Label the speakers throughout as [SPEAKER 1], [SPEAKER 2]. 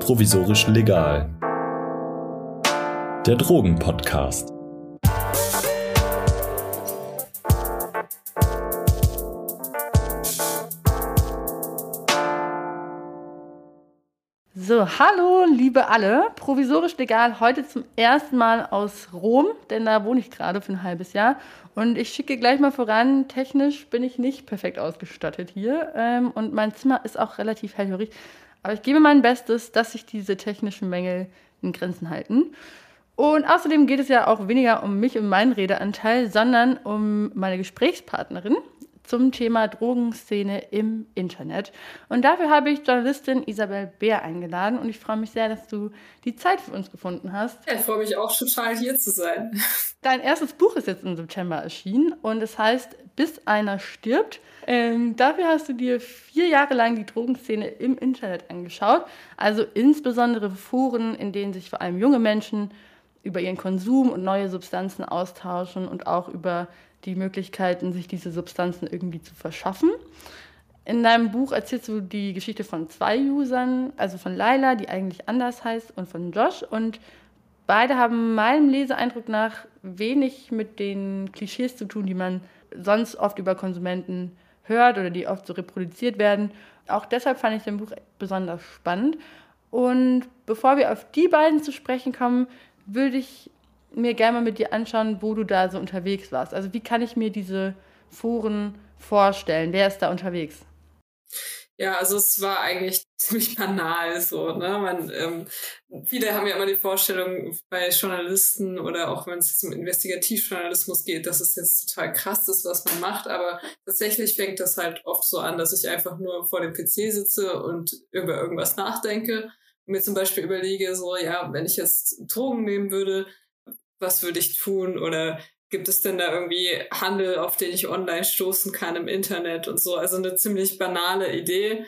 [SPEAKER 1] Provisorisch legal. Der Drogenpodcast.
[SPEAKER 2] Hallo, liebe alle. Provisorisch legal heute zum ersten Mal aus Rom, denn da wohne ich gerade für ein halbes Jahr. Und ich schicke gleich mal voran, technisch bin ich nicht perfekt ausgestattet hier. Ähm, und mein Zimmer ist auch relativ hellhörig. Aber ich gebe mein Bestes, dass sich diese technischen Mängel in Grenzen halten. Und außerdem geht es ja auch weniger um mich und meinen Redeanteil, sondern um meine Gesprächspartnerin zum Thema Drogenszene im Internet. Und dafür habe ich Journalistin Isabel Bär eingeladen und ich freue mich sehr, dass du die Zeit für uns gefunden hast.
[SPEAKER 3] Ja, ich freue mich auch total hier zu sein.
[SPEAKER 2] Dein erstes Buch ist jetzt im September erschienen und es heißt Bis einer stirbt. Ähm, dafür hast du dir vier Jahre lang die Drogenszene im Internet angeschaut, also insbesondere Foren, in denen sich vor allem junge Menschen über ihren Konsum und neue Substanzen austauschen und auch über die Möglichkeiten, sich diese Substanzen irgendwie zu verschaffen. In deinem Buch erzählst du die Geschichte von zwei Usern, also von Laila, die eigentlich anders heißt, und von Josh. Und beide haben meinem Leseeindruck nach wenig mit den Klischees zu tun, die man sonst oft über Konsumenten hört oder die oft so reproduziert werden. Auch deshalb fand ich dein Buch besonders spannend. Und bevor wir auf die beiden zu sprechen kommen, würde ich mir gerne mal mit dir anschauen, wo du da so unterwegs warst. Also wie kann ich mir diese Foren vorstellen? Wer ist da unterwegs?
[SPEAKER 3] Ja, also es war eigentlich ziemlich banal so, ne? Man, ähm, viele haben ja immer die Vorstellung bei Journalisten oder auch wenn es jetzt um Investigativjournalismus geht, dass es jetzt total krass ist, was man macht, aber tatsächlich fängt das halt oft so an, dass ich einfach nur vor dem PC sitze und über irgendwas nachdenke und mir zum Beispiel überlege, so, ja, wenn ich jetzt Drogen nehmen würde, was würde ich tun oder gibt es denn da irgendwie Handel, auf den ich online stoßen kann im Internet und so. Also eine ziemlich banale Idee.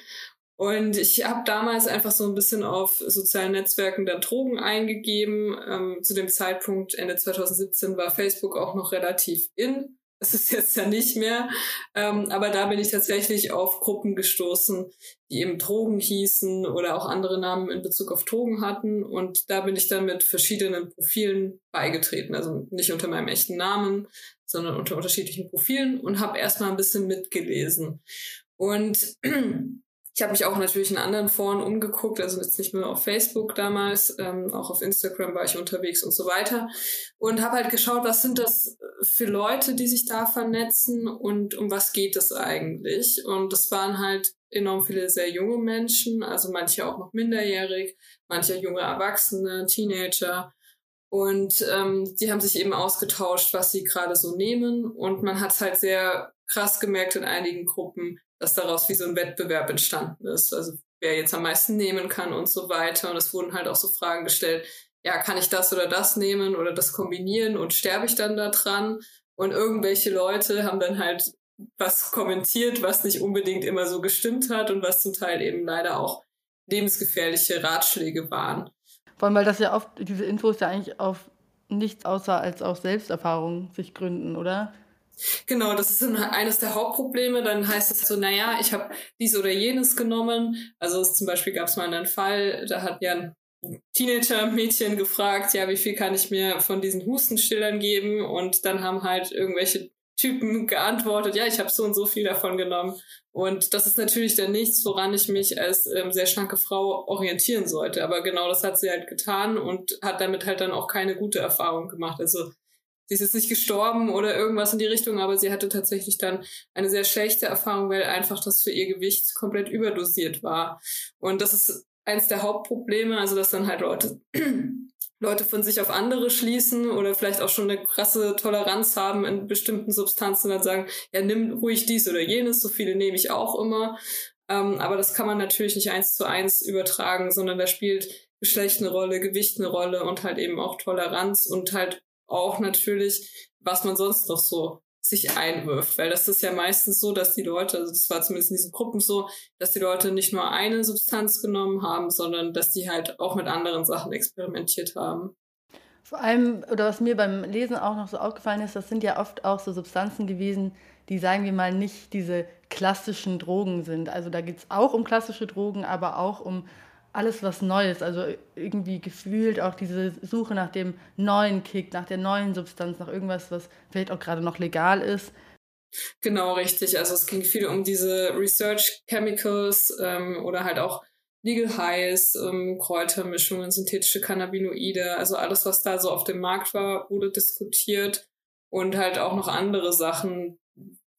[SPEAKER 3] Und ich habe damals einfach so ein bisschen auf sozialen Netzwerken dann Drogen eingegeben. Ähm, zu dem Zeitpunkt, Ende 2017, war Facebook auch noch relativ in. Das ist jetzt ja nicht mehr. Ähm, aber da bin ich tatsächlich auf Gruppen gestoßen, die eben Drogen hießen oder auch andere Namen in Bezug auf Drogen hatten. Und da bin ich dann mit verschiedenen Profilen beigetreten. Also nicht unter meinem echten Namen, sondern unter unterschiedlichen Profilen und habe erstmal ein bisschen mitgelesen. Und Ich habe mich auch natürlich in anderen Foren umgeguckt, also jetzt nicht nur auf Facebook damals, ähm, auch auf Instagram war ich unterwegs und so weiter. Und habe halt geschaut, was sind das für Leute, die sich da vernetzen und um was geht es eigentlich. Und das waren halt enorm viele sehr junge Menschen, also manche auch noch minderjährig, manche junge Erwachsene, Teenager. Und ähm, die haben sich eben ausgetauscht, was sie gerade so nehmen. Und man hat halt sehr krass gemerkt in einigen Gruppen, dass daraus wie so ein Wettbewerb entstanden ist. Also wer jetzt am meisten nehmen kann und so weiter. Und es wurden halt auch so Fragen gestellt, ja, kann ich das oder das nehmen oder das kombinieren und sterbe ich dann da dran? Und irgendwelche Leute haben dann halt was kommentiert, was nicht unbedingt immer so gestimmt hat und was zum Teil eben leider auch lebensgefährliche Ratschläge waren.
[SPEAKER 2] Vor allem, weil das ja oft, diese Infos ja eigentlich auf nichts außer als auf Selbsterfahrung sich gründen, oder?
[SPEAKER 3] Genau, das ist eines der Hauptprobleme. Dann heißt es so, naja, ich habe dies oder jenes genommen. Also zum Beispiel gab es mal einen Fall, da hat ja ein Teenager-Mädchen gefragt, ja, wie viel kann ich mir von diesen Hustenstillern geben? Und dann haben halt irgendwelche Typen geantwortet, ja, ich habe so und so viel davon genommen. Und das ist natürlich dann nichts, woran ich mich als ähm, sehr schlanke Frau orientieren sollte. Aber genau das hat sie halt getan und hat damit halt dann auch keine gute Erfahrung gemacht. Also sie ist jetzt nicht gestorben oder irgendwas in die Richtung, aber sie hatte tatsächlich dann eine sehr schlechte Erfahrung, weil einfach das für ihr Gewicht komplett überdosiert war. Und das ist eins der Hauptprobleme, also dass dann halt Leute Leute von sich auf andere schließen oder vielleicht auch schon eine krasse Toleranz haben in bestimmten Substanzen, dann sagen, ja, nimm ruhig dies oder jenes, so viele nehme ich auch immer. Ähm, aber das kann man natürlich nicht eins zu eins übertragen, sondern da spielt Geschlecht eine Rolle, Gewicht eine Rolle und halt eben auch Toleranz und halt auch natürlich, was man sonst noch so sich einwirft, weil das ist ja meistens so, dass die Leute, also das war zumindest in diesen Gruppen so, dass die Leute nicht nur eine Substanz genommen haben, sondern dass die halt auch mit anderen Sachen experimentiert haben.
[SPEAKER 2] Vor allem, oder was mir beim Lesen auch noch so aufgefallen ist, das sind ja oft auch so Substanzen gewesen, die, sagen wir mal, nicht diese klassischen Drogen sind. Also da geht es auch um klassische Drogen, aber auch um alles was Neues. Also irgendwie gefühlt auch diese Suche nach dem neuen Kick, nach der neuen Substanz, nach irgendwas, was vielleicht auch gerade noch legal ist.
[SPEAKER 3] Genau, richtig. Also es ging viel um diese Research Chemicals ähm, oder halt auch Legal Highs, ähm, Kräutermischungen, synthetische Cannabinoide, also alles, was da so auf dem Markt war, wurde diskutiert und halt auch noch andere Sachen,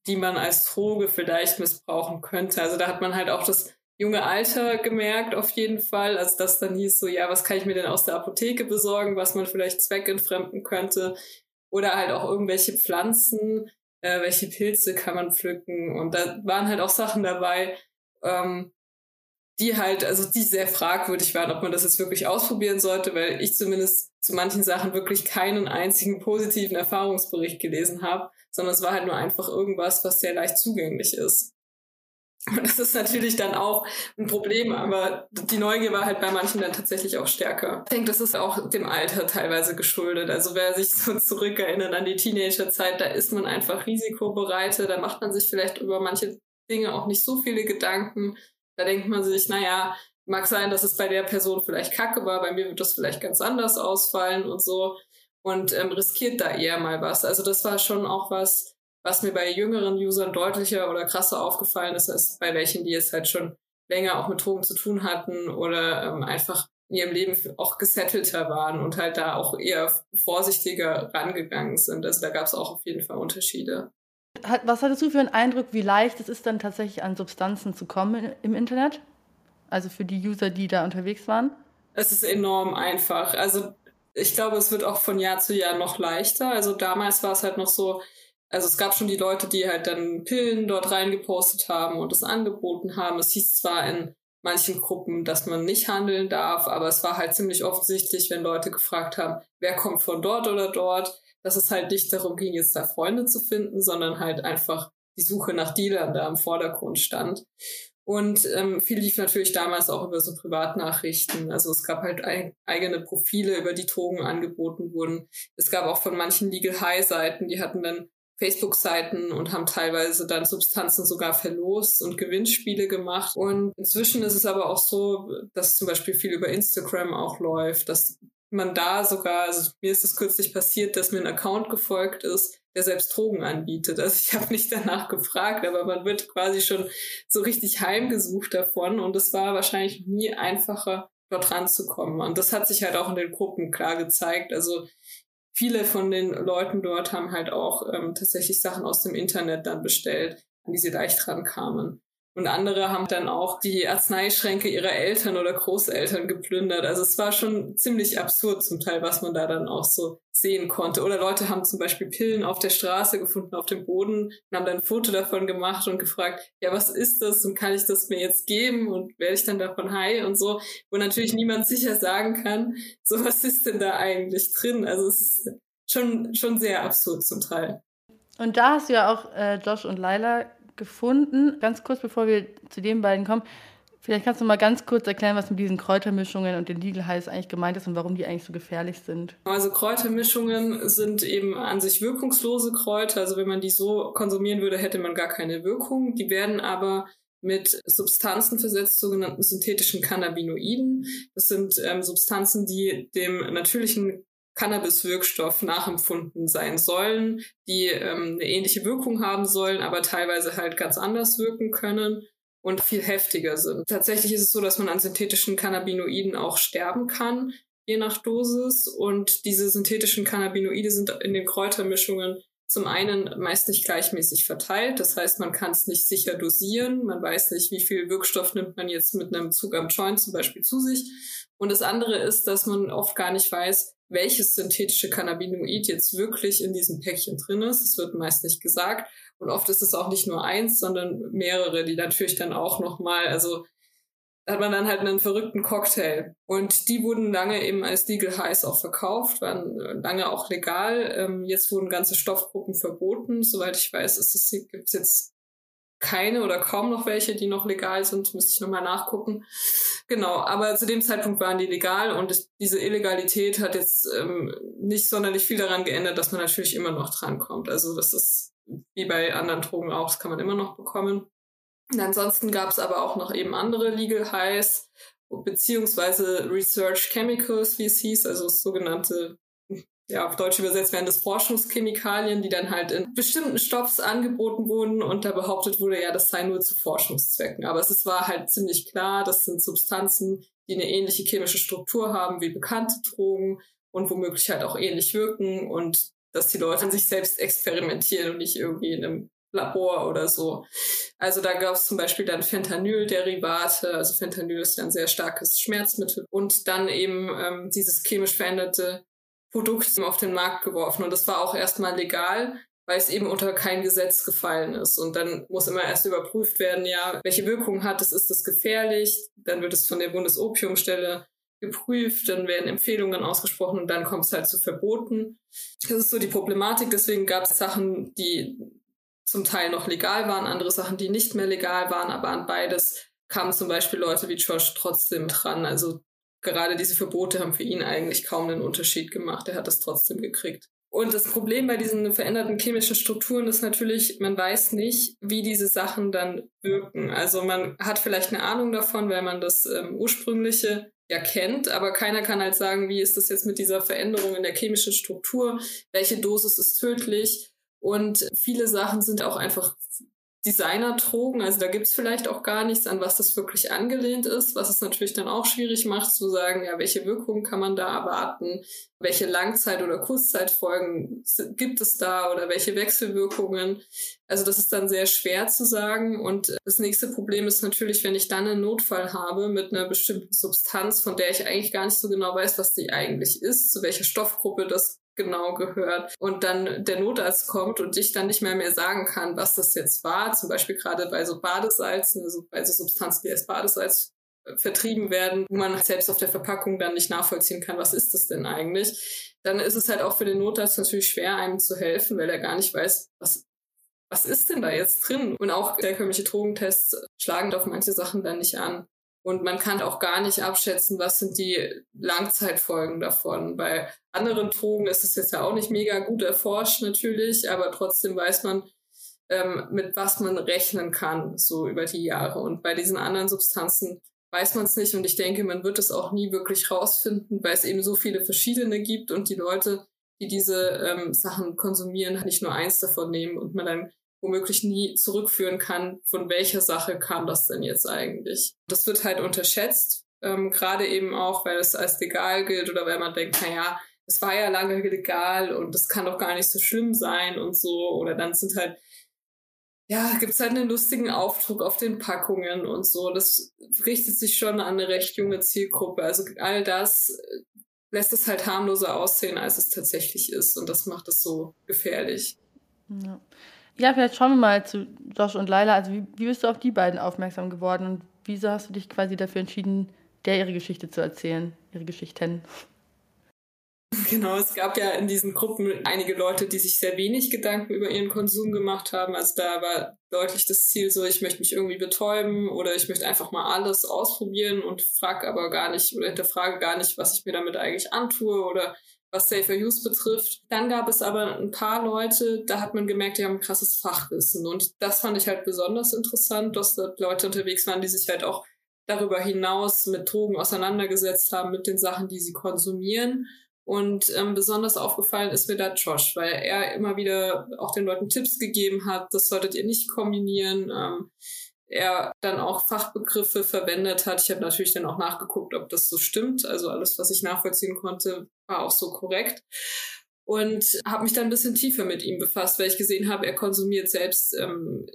[SPEAKER 3] die man als Droge vielleicht missbrauchen könnte. Also da hat man halt auch das junge Alter gemerkt, auf jeden Fall, als das dann hieß so, ja, was kann ich mir denn aus der Apotheke besorgen, was man vielleicht zweckentfremden könnte? Oder halt auch irgendwelche Pflanzen, äh, welche Pilze kann man pflücken? Und da waren halt auch Sachen dabei, ähm, die halt, also die sehr fragwürdig waren, ob man das jetzt wirklich ausprobieren sollte, weil ich zumindest zu manchen Sachen wirklich keinen einzigen positiven Erfahrungsbericht gelesen habe, sondern es war halt nur einfach irgendwas, was sehr leicht zugänglich ist. Und das ist natürlich dann auch ein Problem, aber die Neugier war halt bei manchen dann tatsächlich auch stärker. Ich denke, das ist auch dem Alter teilweise geschuldet. Also wer sich so zurückerinnert an die Teenagerzeit, da ist man einfach risikobereiter, da macht man sich vielleicht über manche Dinge auch nicht so viele Gedanken. Da denkt man sich, naja, mag sein, dass es bei der Person vielleicht kacke war, bei mir wird das vielleicht ganz anders ausfallen und so und ähm, riskiert da eher mal was. Also das war schon auch was, was mir bei jüngeren Usern deutlicher oder krasser aufgefallen ist, als bei welchen, die jetzt halt schon länger auch mit Drogen zu tun hatten oder ähm, einfach in ihrem Leben auch gesettelter waren und halt da auch eher vorsichtiger rangegangen sind. Also da gab es auch auf jeden Fall Unterschiede.
[SPEAKER 2] Was hattest du für einen Eindruck, wie leicht es ist dann tatsächlich an Substanzen zu kommen im Internet? Also für die User, die da unterwegs waren?
[SPEAKER 3] Es ist enorm einfach. Also ich glaube, es wird auch von Jahr zu Jahr noch leichter. Also damals war es halt noch so, also es gab schon die Leute, die halt dann Pillen dort reingepostet haben und es angeboten haben. Es hieß zwar in manchen Gruppen, dass man nicht handeln darf, aber es war halt ziemlich offensichtlich, wenn Leute gefragt haben, wer kommt von dort oder dort, dass es halt nicht darum ging, jetzt da Freunde zu finden, sondern halt einfach die Suche nach Dealern da im Vordergrund stand. Und ähm, viel lief natürlich damals auch über so Privatnachrichten. Also es gab halt ein, eigene Profile, über die Drogen angeboten wurden. Es gab auch von manchen Legal High Seiten, die hatten dann Facebook-Seiten und haben teilweise dann Substanzen sogar verlost und Gewinnspiele gemacht. Und inzwischen ist es aber auch so, dass zum Beispiel viel über Instagram auch läuft, dass man da sogar, also mir ist es kürzlich passiert, dass mir ein Account gefolgt ist, der selbst Drogen anbietet. Also ich habe nicht danach gefragt, aber man wird quasi schon so richtig heimgesucht davon und es war wahrscheinlich nie einfacher, dort ranzukommen. Und das hat sich halt auch in den Gruppen klar gezeigt. Also viele von den Leuten dort haben halt auch ähm, tatsächlich Sachen aus dem Internet dann bestellt, an die sie leicht rankamen. Und andere haben dann auch die Arzneischränke ihrer Eltern oder Großeltern geplündert. Also es war schon ziemlich absurd zum Teil, was man da dann auch so sehen konnte. Oder Leute haben zum Beispiel Pillen auf der Straße gefunden, auf dem Boden, und haben dann ein Foto davon gemacht und gefragt, ja, was ist das und kann ich das mir jetzt geben und werde ich dann davon high und so, wo natürlich niemand sicher sagen kann, so was ist denn da eigentlich drin? Also es ist schon, schon sehr absurd zum Teil.
[SPEAKER 2] Und da hast du ja auch äh, Josh und Laila gefunden. Ganz kurz, bevor wir zu den beiden kommen, vielleicht kannst du mal ganz kurz erklären, was mit diesen Kräutermischungen und den Legal Highs eigentlich gemeint ist und warum die eigentlich so gefährlich sind.
[SPEAKER 3] Also Kräutermischungen sind eben an sich wirkungslose Kräuter. Also wenn man die so konsumieren würde, hätte man gar keine Wirkung. Die werden aber mit Substanzen versetzt, sogenannten synthetischen Cannabinoiden. Das sind ähm, Substanzen, die dem natürlichen Cannabis-Wirkstoff nachempfunden sein sollen, die ähm, eine ähnliche Wirkung haben sollen, aber teilweise halt ganz anders wirken können und viel heftiger sind. Tatsächlich ist es so, dass man an synthetischen Cannabinoiden auch sterben kann, je nach Dosis. Und diese synthetischen Cannabinoide sind in den Kräutermischungen zum einen meist nicht gleichmäßig verteilt. Das heißt, man kann es nicht sicher dosieren. Man weiß nicht, wie viel Wirkstoff nimmt man jetzt mit einem Zug am Joint zum Beispiel zu sich. Und das andere ist, dass man oft gar nicht weiß, welches synthetische Cannabinoid jetzt wirklich in diesem Päckchen drin ist. Das wird meist nicht gesagt. Und oft ist es auch nicht nur eins, sondern mehrere, die natürlich dann auch nochmal, also hat man dann halt einen verrückten Cocktail. Und die wurden lange eben als Legal Highs auch verkauft, waren lange auch legal. Ähm, jetzt wurden ganze Stoffgruppen verboten. Soweit ich weiß, es, gibt es jetzt keine oder kaum noch welche, die noch legal sind, müsste ich nochmal nachgucken. Genau, aber zu dem Zeitpunkt waren die legal und diese Illegalität hat jetzt ähm, nicht sonderlich viel daran geändert, dass man natürlich immer noch drankommt. Also das ist wie bei anderen Drogen auch, das kann man immer noch bekommen. Und ansonsten gab es aber auch noch eben andere Legal Highs, beziehungsweise Research Chemicals, wie es hieß, also sogenannte ja, auf Deutsch übersetzt werden das Forschungschemikalien, die dann halt in bestimmten Stoffs angeboten wurden und da behauptet wurde, ja, das sei nur zu Forschungszwecken. Aber es war halt ziemlich klar, das sind Substanzen, die eine ähnliche chemische Struktur haben wie bekannte Drogen und womöglich halt auch ähnlich wirken und dass die Leute an sich selbst experimentieren und nicht irgendwie in einem Labor oder so. Also da gab es zum Beispiel dann Fentanyl-Derivate, also Fentanyl ist ja ein sehr starkes Schmerzmittel und dann eben ähm, dieses chemisch veränderte Produkt auf den Markt geworfen. Und das war auch erstmal legal, weil es eben unter kein Gesetz gefallen ist. Und dann muss immer erst überprüft werden, ja, welche Wirkung hat es, ist das gefährlich? Dann wird es von der Bundesopiumstelle geprüft, dann werden Empfehlungen ausgesprochen und dann kommt es halt zu Verboten. Das ist so die Problematik. Deswegen gab es Sachen, die zum Teil noch legal waren, andere Sachen, die nicht mehr legal waren, aber an beides kamen zum Beispiel Leute wie Josh trotzdem dran. Also gerade diese Verbote haben für ihn eigentlich kaum einen Unterschied gemacht. Er hat das trotzdem gekriegt. Und das Problem bei diesen veränderten chemischen Strukturen ist natürlich, man weiß nicht, wie diese Sachen dann wirken. Also man hat vielleicht eine Ahnung davon, weil man das ähm, ursprüngliche ja kennt, aber keiner kann halt sagen, wie ist das jetzt mit dieser Veränderung in der chemischen Struktur, welche Dosis ist tödlich. Und viele Sachen sind auch einfach Designer-Drogen. Also da gibt's vielleicht auch gar nichts, an was das wirklich angelehnt ist, was es natürlich dann auch schwierig macht zu sagen, ja, welche Wirkungen kann man da erwarten, welche Langzeit- oder Kurzzeitfolgen gibt es da oder welche Wechselwirkungen. Also das ist dann sehr schwer zu sagen. Und das nächste Problem ist natürlich, wenn ich dann einen Notfall habe mit einer bestimmten Substanz, von der ich eigentlich gar nicht so genau weiß, was die eigentlich ist, zu welcher Stoffgruppe das genau gehört und dann der Notarzt kommt und ich dann nicht mehr mehr sagen kann, was das jetzt war, zum Beispiel gerade bei so Badesalzen, also bei so Substanzen, die als Badesalz äh, vertrieben werden, wo man selbst auf der Verpackung dann nicht nachvollziehen kann, was ist das denn eigentlich, dann ist es halt auch für den Notarzt natürlich schwer, einem zu helfen, weil er gar nicht weiß, was, was ist denn da jetzt drin? Und auch herkömmliche Drogentests schlagen auf manche Sachen dann nicht an. Und man kann auch gar nicht abschätzen, was sind die Langzeitfolgen davon. Bei anderen Drogen ist es jetzt ja auch nicht mega gut erforscht natürlich, aber trotzdem weiß man, ähm, mit was man rechnen kann, so über die Jahre. Und bei diesen anderen Substanzen weiß man es nicht. Und ich denke, man wird es auch nie wirklich rausfinden, weil es eben so viele verschiedene gibt und die Leute, die diese ähm, Sachen konsumieren, nicht nur eins davon nehmen und man dann womöglich nie zurückführen kann, von welcher Sache kam das denn jetzt eigentlich. Das wird halt unterschätzt, ähm, gerade eben auch, weil es als legal gilt oder weil man denkt, na ja, es war ja lange legal und das kann doch gar nicht so schlimm sein und so. Oder dann sind halt, ja, gibt's halt einen lustigen Aufdruck auf den Packungen und so. Das richtet sich schon an eine recht junge Zielgruppe. Also all das äh, lässt es halt harmloser aussehen, als es tatsächlich ist. Und das macht es so gefährlich.
[SPEAKER 2] Ja. Ja, vielleicht schauen wir mal zu Josh und Laila. Also wie, wie bist du auf die beiden aufmerksam geworden und wieso hast du dich quasi dafür entschieden, der ihre Geschichte zu erzählen, ihre Geschichten?
[SPEAKER 3] Genau, es gab ja in diesen Gruppen einige Leute, die sich sehr wenig Gedanken über ihren Konsum gemacht haben. Also da war deutlich das Ziel so, ich möchte mich irgendwie betäuben oder ich möchte einfach mal alles ausprobieren und frage aber gar nicht oder hinterfrage gar nicht, was ich mir damit eigentlich antue oder was Safer Use betrifft. Dann gab es aber ein paar Leute, da hat man gemerkt, die haben ein krasses Fachwissen. Und das fand ich halt besonders interessant, dass da Leute unterwegs waren, die sich halt auch darüber hinaus mit Drogen auseinandergesetzt haben, mit den Sachen, die sie konsumieren. Und ähm, besonders aufgefallen ist mir da Josh, weil er immer wieder auch den Leuten Tipps gegeben hat, das solltet ihr nicht kombinieren. Ähm, er dann auch Fachbegriffe verwendet hat. Ich habe natürlich dann auch nachgeguckt, ob das so stimmt. Also alles, was ich nachvollziehen konnte, war auch so korrekt. Und habe mich dann ein bisschen tiefer mit ihm befasst, weil ich gesehen habe, er konsumiert selbst ähm,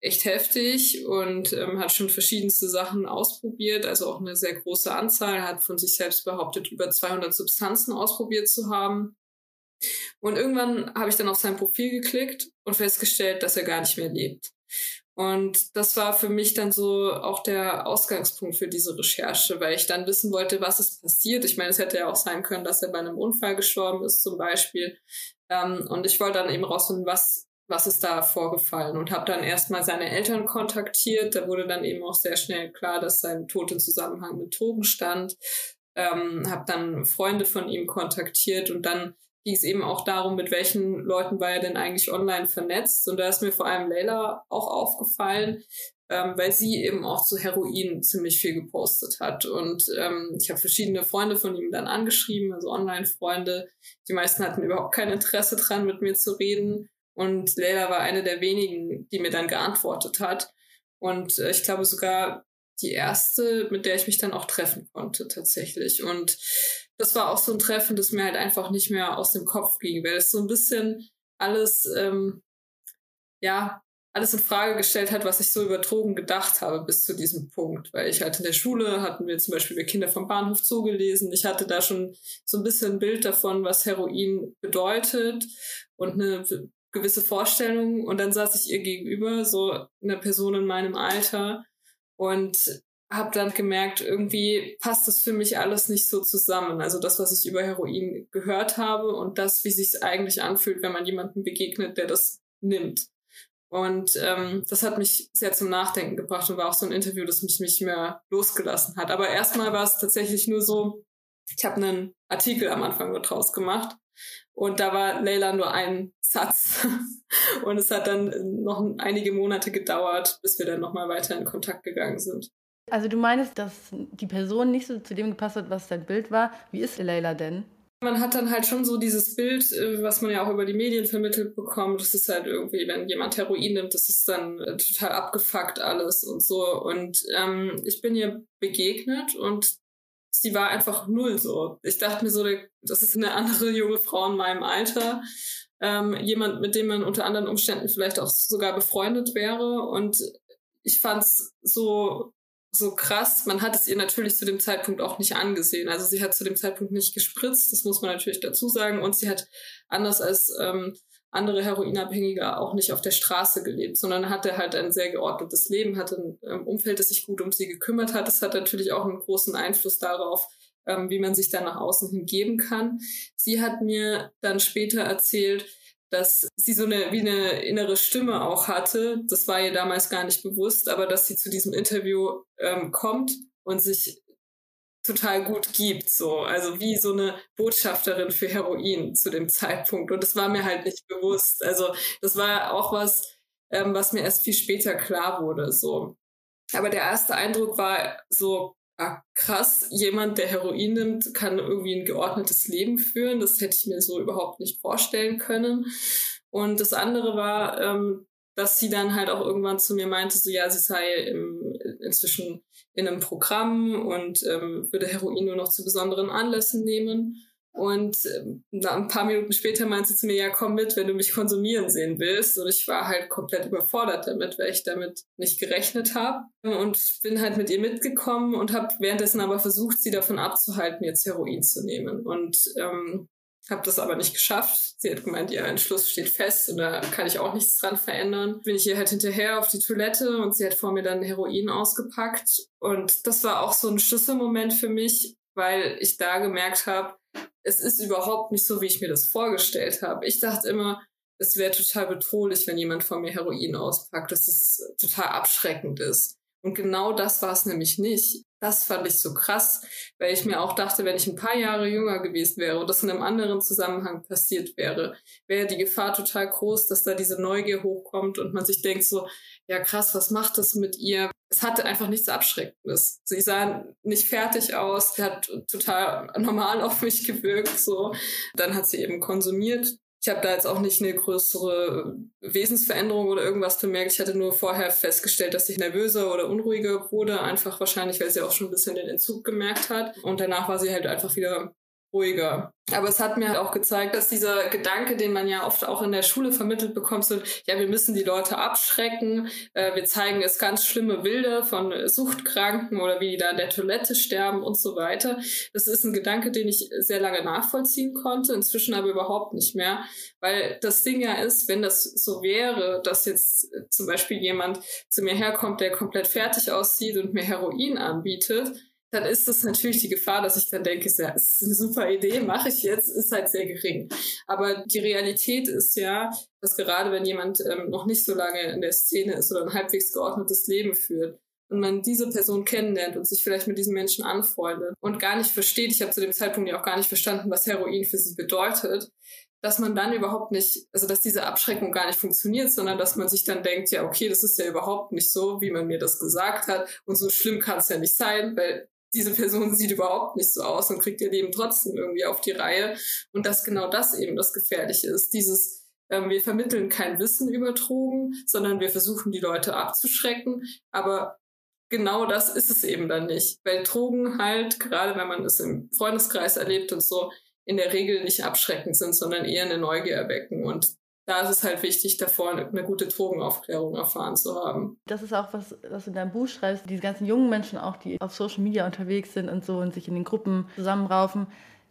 [SPEAKER 3] echt heftig und ähm, hat schon verschiedenste Sachen ausprobiert, also auch eine sehr große Anzahl, hat von sich selbst behauptet, über 200 Substanzen ausprobiert zu haben. Und irgendwann habe ich dann auf sein Profil geklickt und festgestellt, dass er gar nicht mehr lebt. Und das war für mich dann so auch der Ausgangspunkt für diese Recherche, weil ich dann wissen wollte, was ist passiert. Ich meine, es hätte ja auch sein können, dass er bei einem Unfall gestorben ist zum Beispiel. Ähm, und ich wollte dann eben rausfinden, was, was ist da vorgefallen und habe dann erstmal seine Eltern kontaktiert. Da wurde dann eben auch sehr schnell klar, dass sein Tod im Zusammenhang mit Drogen stand. Ähm, habe dann Freunde von ihm kontaktiert und dann ging es eben auch darum, mit welchen Leuten war er denn eigentlich online vernetzt. Und da ist mir vor allem Leila auch aufgefallen, ähm, weil sie eben auch zu Heroin ziemlich viel gepostet hat. Und ähm, ich habe verschiedene Freunde von ihm dann angeschrieben, also Online-Freunde. Die meisten hatten überhaupt kein Interesse dran, mit mir zu reden. Und Leila war eine der wenigen, die mir dann geantwortet hat. Und äh, ich glaube sogar die erste, mit der ich mich dann auch treffen konnte tatsächlich. Und das war auch so ein Treffen, das mir halt einfach nicht mehr aus dem Kopf ging, weil es so ein bisschen alles, ähm, ja, alles in Frage gestellt hat, was ich so über Drogen gedacht habe bis zu diesem Punkt. Weil ich halt in der Schule hatten wir zum Beispiel über Kinder vom Bahnhof zugelesen. Ich hatte da schon so ein bisschen ein Bild davon, was Heroin bedeutet und eine gewisse Vorstellung. Und dann saß ich ihr gegenüber, so eine Person in meinem Alter und habe dann gemerkt, irgendwie passt das für mich alles nicht so zusammen. Also das, was ich über Heroin gehört habe und das, wie sich eigentlich anfühlt, wenn man jemandem begegnet, der das nimmt. Und ähm, das hat mich sehr zum Nachdenken gebracht und war auch so ein Interview, das mich nicht mehr losgelassen hat. Aber erstmal war es tatsächlich nur so, ich habe einen Artikel am Anfang nur draus gemacht und da war Leila nur ein Satz. Und es hat dann noch einige Monate gedauert, bis wir dann nochmal weiter in Kontakt gegangen sind.
[SPEAKER 2] Also du meinst, dass die Person nicht so zu dem gepasst hat, was dein Bild war. Wie ist Leila denn?
[SPEAKER 3] Man hat dann halt schon so dieses Bild, äh, was man ja auch über die Medien vermittelt bekommt. Das ist halt irgendwie, wenn jemand Heroin nimmt, das ist dann äh, total abgefuckt alles und so. Und ähm, ich bin ihr begegnet und sie war einfach null so. Ich dachte mir so, das ist eine andere junge Frau in meinem Alter. Ähm, jemand, mit dem man unter anderen Umständen vielleicht auch sogar befreundet wäre. Und ich fand's so, so krass. Man hat es ihr natürlich zu dem Zeitpunkt auch nicht angesehen. Also sie hat zu dem Zeitpunkt nicht gespritzt, das muss man natürlich dazu sagen. Und sie hat anders als ähm, andere Heroinabhängige auch nicht auf der Straße gelebt, sondern hatte halt ein sehr geordnetes Leben, hatte ein ähm, Umfeld, das sich gut um sie gekümmert hat. Das hat natürlich auch einen großen Einfluss darauf, ähm, wie man sich dann nach außen hingeben kann. Sie hat mir dann später erzählt, dass sie so eine wie eine innere Stimme auch hatte. Das war ihr damals gar nicht bewusst, aber dass sie zu diesem Interview ähm, kommt und sich total gut gibt, so. Also wie so eine Botschafterin für Heroin zu dem Zeitpunkt. Und das war mir halt nicht bewusst. Also das war auch was, ähm, was mir erst viel später klar wurde, so. Aber der erste Eindruck war so, ah, krass, jemand, der Heroin nimmt, kann irgendwie ein geordnetes Leben führen. Das hätte ich mir so überhaupt nicht vorstellen können. Und das andere war, ähm, dass sie dann halt auch irgendwann zu mir meinte, so ja, sie sei im, inzwischen in einem Programm und ähm, würde Heroin nur noch zu besonderen Anlässen nehmen. Und ähm, ein paar Minuten später meinte sie zu mir, ja, komm mit, wenn du mich konsumieren sehen willst. Und ich war halt komplett überfordert damit, weil ich damit nicht gerechnet habe. Und bin halt mit ihr mitgekommen und habe währenddessen aber versucht, sie davon abzuhalten, jetzt Heroin zu nehmen. Und ähm, habe das aber nicht geschafft. Sie hat gemeint, ihr Entschluss steht fest und da kann ich auch nichts dran verändern. Bin ich ihr halt hinterher auf die Toilette und sie hat vor mir dann Heroin ausgepackt. Und das war auch so ein Schlüsselmoment für mich, weil ich da gemerkt habe, es ist überhaupt nicht so, wie ich mir das vorgestellt habe. Ich dachte immer, es wäre total bedrohlich, wenn jemand vor mir Heroin auspackt, dass es total abschreckend ist. Und genau das war es nämlich nicht. Das fand ich so krass, weil ich mir auch dachte, wenn ich ein paar Jahre jünger gewesen wäre und das in einem anderen Zusammenhang passiert wäre, wäre die Gefahr total groß, dass da diese Neugier hochkommt und man sich denkt so, ja krass, was macht das mit ihr? Es hatte einfach nichts Abschreckendes. Sie sah nicht fertig aus, sie hat total normal auf mich gewirkt, so. Dann hat sie eben konsumiert ich habe da jetzt auch nicht eine größere Wesensveränderung oder irgendwas bemerkt. Ich hatte nur vorher festgestellt, dass ich nervöser oder unruhiger wurde, einfach wahrscheinlich, weil sie auch schon ein bisschen den Entzug gemerkt hat. Und danach war sie halt einfach wieder ruhiger. Aber es hat mir auch gezeigt, dass dieser Gedanke, den man ja oft auch in der Schule vermittelt bekommt, so, ja, wir müssen die Leute abschrecken, äh, wir zeigen es ganz schlimme Bilder von Suchtkranken oder wie die da in der Toilette sterben und so weiter. Das ist ein Gedanke, den ich sehr lange nachvollziehen konnte, inzwischen aber überhaupt nicht mehr, weil das Ding ja ist, wenn das so wäre, dass jetzt zum Beispiel jemand zu mir herkommt, der komplett fertig aussieht und mir Heroin anbietet, dann ist das natürlich die Gefahr, dass ich dann denke, ja, ist eine super Idee, mache ich jetzt, ist halt sehr gering. Aber die Realität ist ja, dass gerade wenn jemand ähm, noch nicht so lange in der Szene ist oder ein halbwegs geordnetes Leben führt, und man diese Person kennenlernt und sich vielleicht mit diesen Menschen anfreundet und gar nicht versteht, ich habe zu dem Zeitpunkt ja auch gar nicht verstanden, was Heroin für sie bedeutet, dass man dann überhaupt nicht, also dass diese Abschreckung gar nicht funktioniert, sondern dass man sich dann denkt, ja, okay, das ist ja überhaupt nicht so, wie man mir das gesagt hat und so schlimm kann es ja nicht sein, weil diese Person sieht überhaupt nicht so aus und kriegt ihr Leben trotzdem irgendwie auf die Reihe. Und dass genau das eben das Gefährliche ist, dieses ähm, wir vermitteln kein Wissen über Drogen, sondern wir versuchen die Leute abzuschrecken, aber genau das ist es eben dann nicht, weil Drogen halt, gerade wenn man es im Freundeskreis erlebt und so, in der Regel nicht abschreckend sind, sondern eher eine Neugier erwecken. Und da ist es halt wichtig, davor eine gute Drogenaufklärung erfahren zu haben.
[SPEAKER 2] Das ist auch was, was du in deinem Buch schreibst. Diese ganzen jungen Menschen auch, die auf Social Media unterwegs sind und so und sich in den Gruppen zusammenraufen,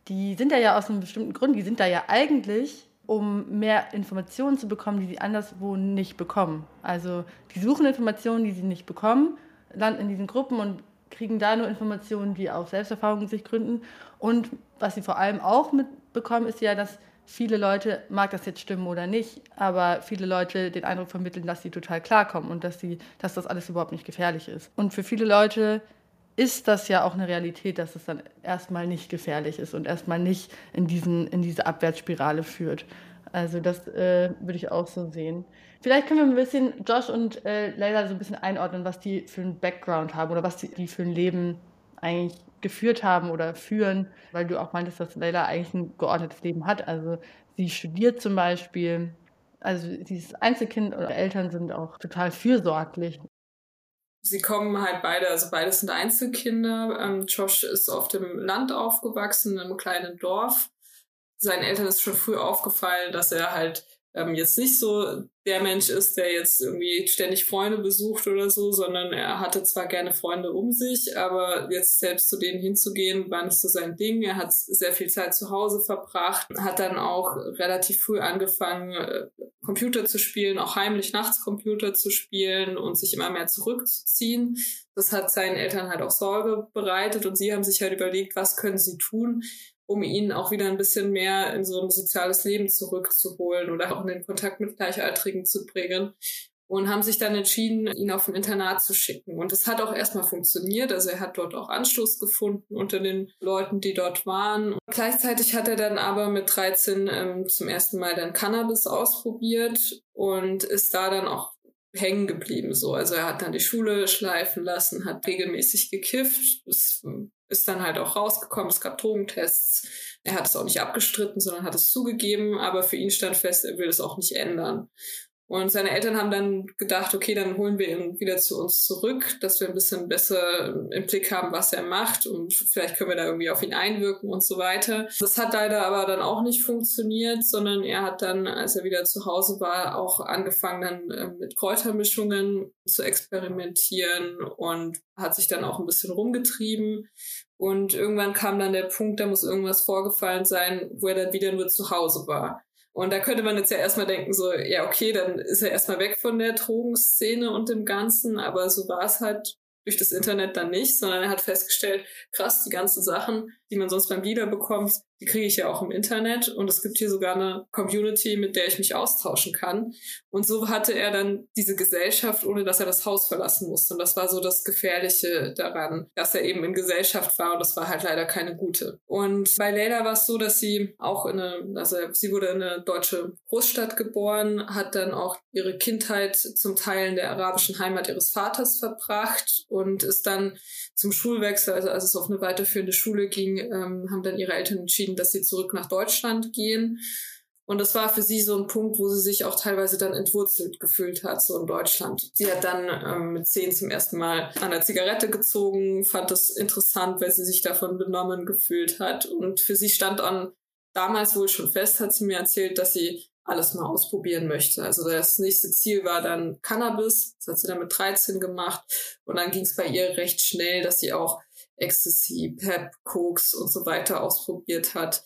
[SPEAKER 2] die sind da ja aus einem bestimmten Grund, die sind da ja eigentlich, um mehr Informationen zu bekommen, die sie anderswo nicht bekommen. Also die suchen Informationen, die sie nicht bekommen, landen in diesen Gruppen und kriegen da nur Informationen, die auf Selbsterfahrung sich gründen. Und was sie vor allem auch mitbekommen, ist ja, dass viele Leute, mag das jetzt stimmen oder nicht, aber viele Leute den Eindruck vermitteln, dass sie total klarkommen und dass, sie, dass das alles überhaupt nicht gefährlich ist. Und für viele Leute ist das ja auch eine Realität, dass es dann erstmal nicht gefährlich ist und erstmal nicht in, diesen, in diese Abwärtsspirale führt. Also das äh, würde ich auch so sehen. Vielleicht können wir ein bisschen Josh und äh, Leila so ein bisschen einordnen, was die für einen Background haben oder was die, die für ein Leben eigentlich geführt haben oder führen, weil du auch meintest, dass Leila eigentlich ein geordnetes Leben hat. Also sie studiert zum Beispiel, also ist Einzelkind oder Eltern sind auch total fürsorglich.
[SPEAKER 3] Sie kommen halt beide, also beide sind Einzelkinder. Ähm, Josh ist auf dem Land aufgewachsen, in einem kleinen Dorf. Seinen Eltern ist schon früh aufgefallen, dass er halt ähm, jetzt nicht so der Mensch ist, der jetzt irgendwie ständig Freunde besucht oder so, sondern er hatte zwar gerne Freunde um sich, aber jetzt selbst zu denen hinzugehen, war nicht so sein Ding. Er hat sehr viel Zeit zu Hause verbracht, hat dann auch relativ früh angefangen, äh, Computer zu spielen, auch heimlich nachts Computer zu spielen und sich immer mehr zurückzuziehen. Das hat seinen Eltern halt auch Sorge bereitet und sie haben sich halt überlegt, was können sie tun, um ihn auch wieder ein bisschen mehr in so ein soziales Leben zurückzuholen oder auch in den Kontakt mit Gleichaltrigen zu bringen. Und haben sich dann entschieden, ihn auf ein Internat zu schicken. Und das hat auch erstmal funktioniert. Also er hat dort auch Anschluss gefunden unter den Leuten, die dort waren. Und gleichzeitig hat er dann aber mit 13 ähm, zum ersten Mal dann Cannabis ausprobiert und ist da dann auch hängen geblieben. So, also er hat dann die Schule schleifen lassen, hat regelmäßig gekifft. Das ist dann halt auch rausgekommen. Es gab Drogentests. Er hat es auch nicht abgestritten, sondern hat es zugegeben. Aber für ihn stand fest, er will es auch nicht ändern. Und seine Eltern haben dann gedacht, okay, dann holen wir ihn wieder zu uns zurück, dass wir ein bisschen besser im Blick haben, was er macht und vielleicht können wir da irgendwie auf ihn einwirken und so weiter. Das hat leider aber dann auch nicht funktioniert, sondern er hat dann, als er wieder zu Hause war, auch angefangen dann äh, mit Kräutermischungen zu experimentieren und hat sich dann auch ein bisschen rumgetrieben. Und irgendwann kam dann der Punkt, da muss irgendwas vorgefallen sein, wo er dann wieder nur zu Hause war. Und da könnte man jetzt ja erstmal denken, so, ja, okay, dann ist er erstmal weg von der Drogenszene und dem Ganzen, aber so war es halt durch das Internet dann nicht, sondern er hat festgestellt, krass, die ganzen Sachen, die man sonst beim Lieder bekommt, die kriege ich ja auch im Internet und es gibt hier sogar eine Community, mit der ich mich austauschen kann. Und so hatte er dann diese Gesellschaft, ohne dass er das Haus verlassen musste. Und das war so das Gefährliche daran, dass er eben in Gesellschaft war und das war halt leider keine gute. Und bei Leila war es so, dass sie auch in eine, also sie wurde in eine deutsche Großstadt geboren, hat dann auch ihre Kindheit zum Teil in der arabischen Heimat ihres Vaters verbracht und ist dann zum Schulwechsel, also als es auf eine weiterführende Schule ging, ähm, haben dann ihre Eltern entschieden, dass sie zurück nach Deutschland gehen. Und das war für sie so ein Punkt, wo sie sich auch teilweise dann entwurzelt gefühlt hat, so in Deutschland. Sie hat dann ähm, mit zehn zum ersten Mal an der Zigarette gezogen, fand das interessant, weil sie sich davon benommen gefühlt hat. Und für sie stand an damals wohl schon fest, hat sie mir erzählt, dass sie alles mal ausprobieren möchte. Also das nächste Ziel war dann Cannabis. Das hat sie dann mit 13 gemacht. Und dann ging es bei ihr recht schnell, dass sie auch Ecstasy, Pep, Koks und so weiter ausprobiert hat,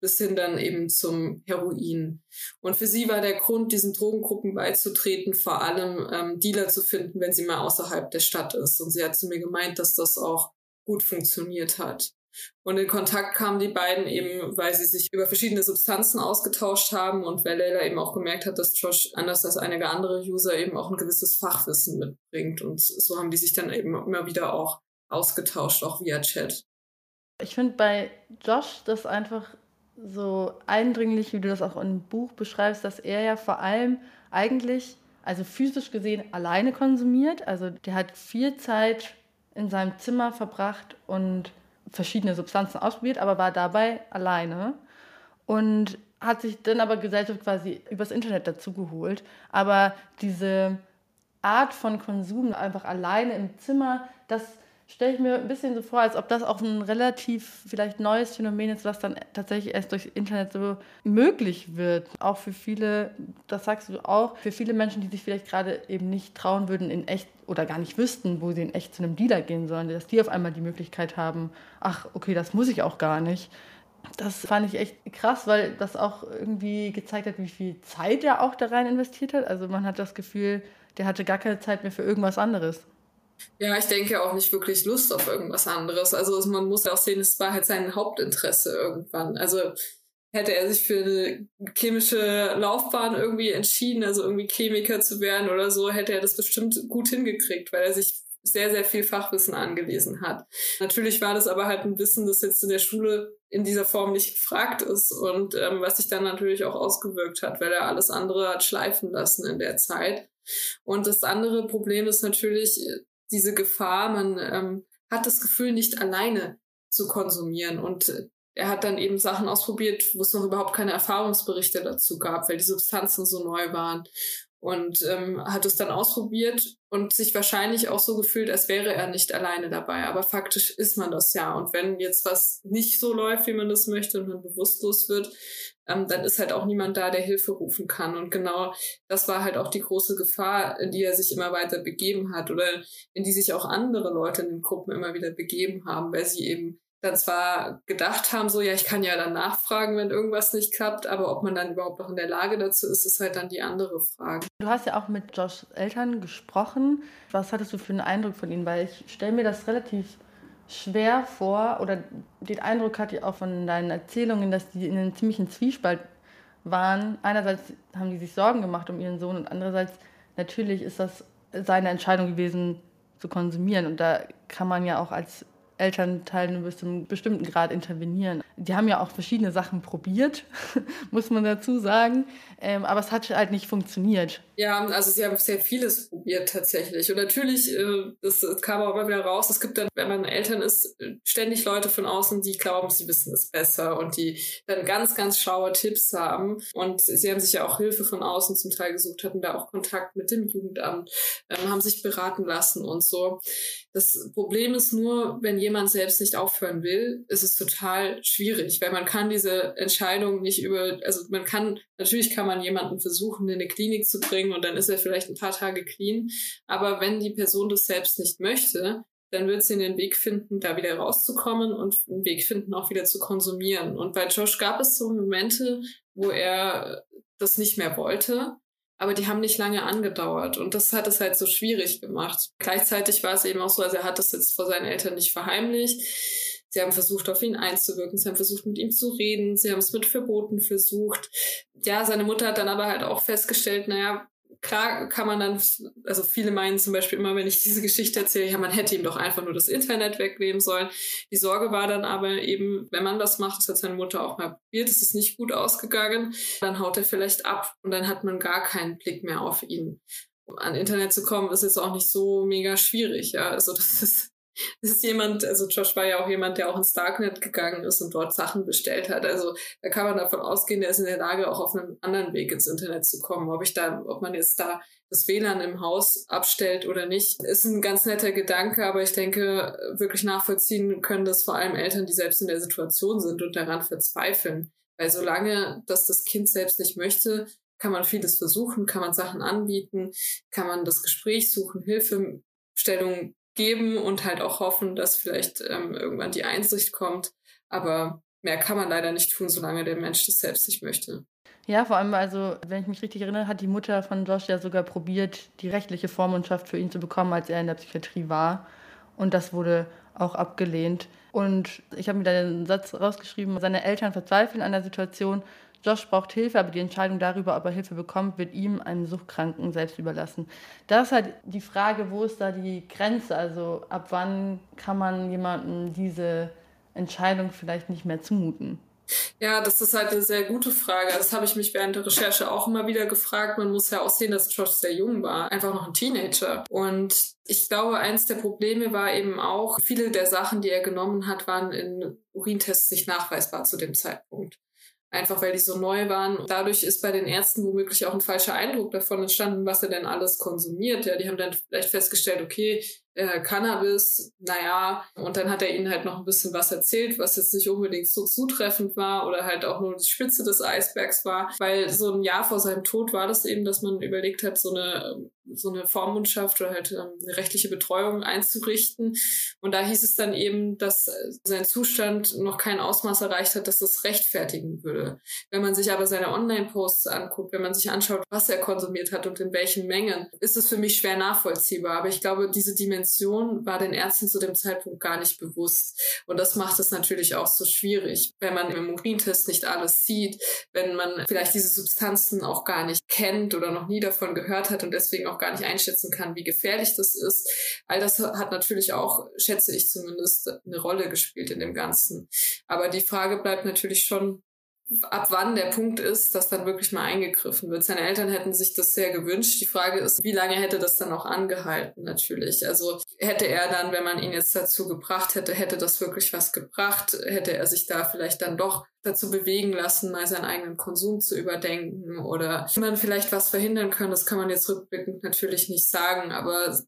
[SPEAKER 3] bis hin dann eben zum Heroin. Und für sie war der Grund, diesen Drogengruppen beizutreten, vor allem ähm, Dealer zu finden, wenn sie mal außerhalb der Stadt ist. Und sie hat zu mir gemeint, dass das auch gut funktioniert hat. Und in Kontakt kamen die beiden eben, weil sie sich über verschiedene Substanzen ausgetauscht haben und weil Leila eben auch gemerkt hat, dass Josh anders als einige andere User eben auch ein gewisses Fachwissen mitbringt. Und so haben die sich dann eben immer wieder auch ausgetauscht, auch via Chat.
[SPEAKER 2] Ich finde bei Josh das einfach so eindringlich, wie du das auch im Buch beschreibst, dass er ja vor allem eigentlich, also physisch gesehen, alleine konsumiert. Also der hat viel Zeit in seinem Zimmer verbracht und verschiedene Substanzen ausprobiert, aber war dabei alleine und hat sich dann aber Gesellschaft quasi übers Internet dazu geholt. Aber diese Art von Konsum, einfach alleine im Zimmer, das stelle ich mir ein bisschen so vor, als ob das auch ein relativ vielleicht neues Phänomen ist, was dann tatsächlich erst durch Internet so möglich wird. Auch für viele, das sagst du auch, für viele Menschen, die sich vielleicht gerade eben nicht trauen würden, in echt oder gar nicht wüssten, wo sie in echt zu einem Dealer gehen sollen, dass die auf einmal die Möglichkeit haben, ach, okay, das muss ich auch gar nicht. Das fand ich echt krass, weil das auch irgendwie gezeigt hat, wie viel Zeit er auch da rein investiert hat. Also man hat das Gefühl, der hatte gar keine Zeit mehr für irgendwas anderes.
[SPEAKER 3] Ja, ich denke auch nicht wirklich Lust auf irgendwas anderes. Also man muss ja auch sehen, es war halt sein Hauptinteresse irgendwann. Also hätte er sich für eine chemische Laufbahn irgendwie entschieden, also irgendwie Chemiker zu werden oder so, hätte er das bestimmt gut hingekriegt, weil er sich sehr, sehr viel Fachwissen angelesen hat. Natürlich war das aber halt ein Wissen, das jetzt in der Schule in dieser Form nicht gefragt ist und ähm, was sich dann natürlich auch ausgewirkt hat, weil er alles andere hat schleifen lassen in der Zeit. Und das andere Problem ist natürlich, diese Gefahr, man ähm, hat das Gefühl, nicht alleine zu konsumieren. Und äh, er hat dann eben Sachen ausprobiert, wo es noch überhaupt keine Erfahrungsberichte dazu gab, weil die Substanzen so neu waren und ähm, hat es dann ausprobiert und sich wahrscheinlich auch so gefühlt, als wäre er nicht alleine dabei. Aber faktisch ist man das ja. Und wenn jetzt was nicht so läuft, wie man das möchte und man bewusstlos wird, ähm, dann ist halt auch niemand da, der Hilfe rufen kann. Und genau das war halt auch die große Gefahr, in die er sich immer weiter begeben hat oder in die sich auch andere Leute in den Gruppen immer wieder begeben haben, weil sie eben dann zwar gedacht haben, so ja, ich kann ja dann nachfragen, wenn irgendwas nicht klappt, aber ob man dann überhaupt noch in der Lage dazu ist, ist halt dann die andere Frage.
[SPEAKER 2] Du hast ja auch mit Joshs Eltern gesprochen. Was hattest du für einen Eindruck von ihnen? Weil ich stelle mir das relativ schwer vor, oder den Eindruck hatte ich auch von deinen Erzählungen, dass die in einem ziemlichen Zwiespalt waren. Einerseits haben die sich Sorgen gemacht um ihren Sohn und andererseits natürlich ist das seine Entscheidung gewesen, zu konsumieren. Und da kann man ja auch als Elternteil bis zu einem bestimmten Grad intervenieren. Die haben ja auch verschiedene Sachen probiert, muss man dazu sagen, ähm, aber es hat halt nicht funktioniert.
[SPEAKER 3] Ja, also sie haben sehr vieles probiert tatsächlich. Und natürlich, äh, das kam auch immer wieder raus, es gibt dann, wenn man Eltern ist, ständig Leute von außen, die glauben, sie wissen es besser und die dann ganz, ganz schlaue Tipps haben. Und sie haben sich ja auch Hilfe von außen zum Teil gesucht, hatten da auch Kontakt mit dem Jugendamt, ähm, haben sich beraten lassen und so. Das Problem ist nur, wenn jemand selbst nicht aufhören will, ist es total schwierig, weil man kann diese Entscheidung nicht über, also man kann, natürlich kann man jemanden versuchen, in eine Klinik zu bringen und dann ist er vielleicht ein paar Tage clean. Aber wenn die Person das selbst nicht möchte, dann wird sie den Weg finden, da wieder rauszukommen und einen Weg finden, auch wieder zu konsumieren. Und bei Josh gab es so Momente, wo er das nicht mehr wollte aber die haben nicht lange angedauert und das hat es halt so schwierig gemacht. Gleichzeitig war es eben auch so, also er hat das jetzt vor seinen Eltern nicht verheimlicht. Sie haben versucht, auf ihn einzuwirken, sie haben versucht, mit ihm zu reden, sie haben es mit Verboten versucht. Ja, seine Mutter hat dann aber halt auch festgestellt, naja, klar kann man dann, also viele meinen zum Beispiel immer, wenn ich diese Geschichte erzähle, ja, man hätte ihm doch einfach nur das Internet wegnehmen sollen. Die Sorge war dann aber eben, wenn man das macht, das hat seine Mutter auch mal probiert, es ist nicht gut ausgegangen, dann haut er vielleicht ab und dann hat man gar keinen Blick mehr auf ihn. An Internet zu kommen, ist jetzt auch nicht so mega schwierig, ja. Also das ist das ist jemand, also Josh war ja auch jemand, der auch ins Darknet gegangen ist und dort Sachen bestellt hat. Also da kann man davon ausgehen, der ist in der Lage, auch auf einem anderen Weg ins Internet zu kommen. Ob ich da, ob man jetzt da das WLAN im Haus abstellt oder nicht, ist ein ganz netter Gedanke, aber ich denke, wirklich nachvollziehen können das vor allem Eltern, die selbst in der Situation sind und daran verzweifeln. Weil solange das das Kind selbst nicht möchte, kann man vieles versuchen, kann man Sachen anbieten, kann man das Gespräch suchen, Hilfestellung geben und halt auch hoffen, dass vielleicht ähm, irgendwann die Einsicht kommt. Aber mehr kann man leider nicht tun, solange der Mensch das selbst nicht möchte.
[SPEAKER 2] Ja, vor allem, also, wenn ich mich richtig erinnere, hat die Mutter von Josh ja sogar probiert, die rechtliche Vormundschaft für ihn zu bekommen, als er in der Psychiatrie war. Und das wurde auch abgelehnt. Und ich habe mir da den Satz rausgeschrieben, seine Eltern verzweifeln an der Situation. Josh braucht Hilfe, aber die Entscheidung darüber, ob er Hilfe bekommt, wird ihm, einem Suchtkranken, selbst überlassen. Das ist halt die Frage, wo ist da die Grenze? Also ab wann kann man jemandem diese Entscheidung vielleicht nicht mehr zumuten?
[SPEAKER 3] Ja, das ist halt eine sehr gute Frage. Das habe ich mich während der Recherche auch immer wieder gefragt. Man muss ja auch sehen, dass Josh sehr jung war, einfach noch ein Teenager. Und ich glaube, eins der Probleme war eben auch, viele der Sachen, die er genommen hat, waren in Urintests nicht nachweisbar zu dem Zeitpunkt einfach weil die so neu waren. Und dadurch ist bei den Ärzten womöglich auch ein falscher Eindruck davon entstanden, was er denn alles konsumiert. Ja, die haben dann vielleicht festgestellt, okay, äh, Cannabis, naja, und dann hat er ihnen halt noch ein bisschen was erzählt, was jetzt nicht unbedingt so zutreffend war oder halt auch nur die Spitze des Eisbergs war, weil so ein Jahr vor seinem Tod war das eben, dass man überlegt hat, so eine so eine Vormundschaft oder halt ähm, eine rechtliche Betreuung einzurichten. Und da hieß es dann eben, dass sein Zustand noch kein Ausmaß erreicht hat, dass das rechtfertigen würde. Wenn man sich aber seine Online-Posts anguckt, wenn man sich anschaut, was er konsumiert hat und in welchen Mengen, ist es für mich schwer nachvollziehbar. Aber ich glaube, diese Dimension Dimension war den Ärzten zu dem Zeitpunkt gar nicht bewusst. Und das macht es natürlich auch so schwierig, wenn man im Urintest nicht alles sieht, wenn man vielleicht diese Substanzen auch gar nicht kennt oder noch nie davon gehört hat und deswegen auch gar nicht einschätzen kann, wie gefährlich das ist. All das hat natürlich auch, schätze ich zumindest, eine Rolle gespielt in dem Ganzen. Aber die Frage bleibt natürlich schon, ab wann der Punkt ist, dass dann wirklich mal eingegriffen wird. Seine Eltern hätten sich das sehr gewünscht. Die Frage ist, wie lange hätte das dann auch angehalten, natürlich. Also hätte er dann, wenn man ihn jetzt dazu gebracht hätte, hätte das wirklich was gebracht, hätte er sich da vielleicht dann doch dazu bewegen lassen, mal seinen eigenen Konsum zu überdenken oder man vielleicht was verhindern können. Das kann man jetzt rückblickend natürlich nicht sagen, aber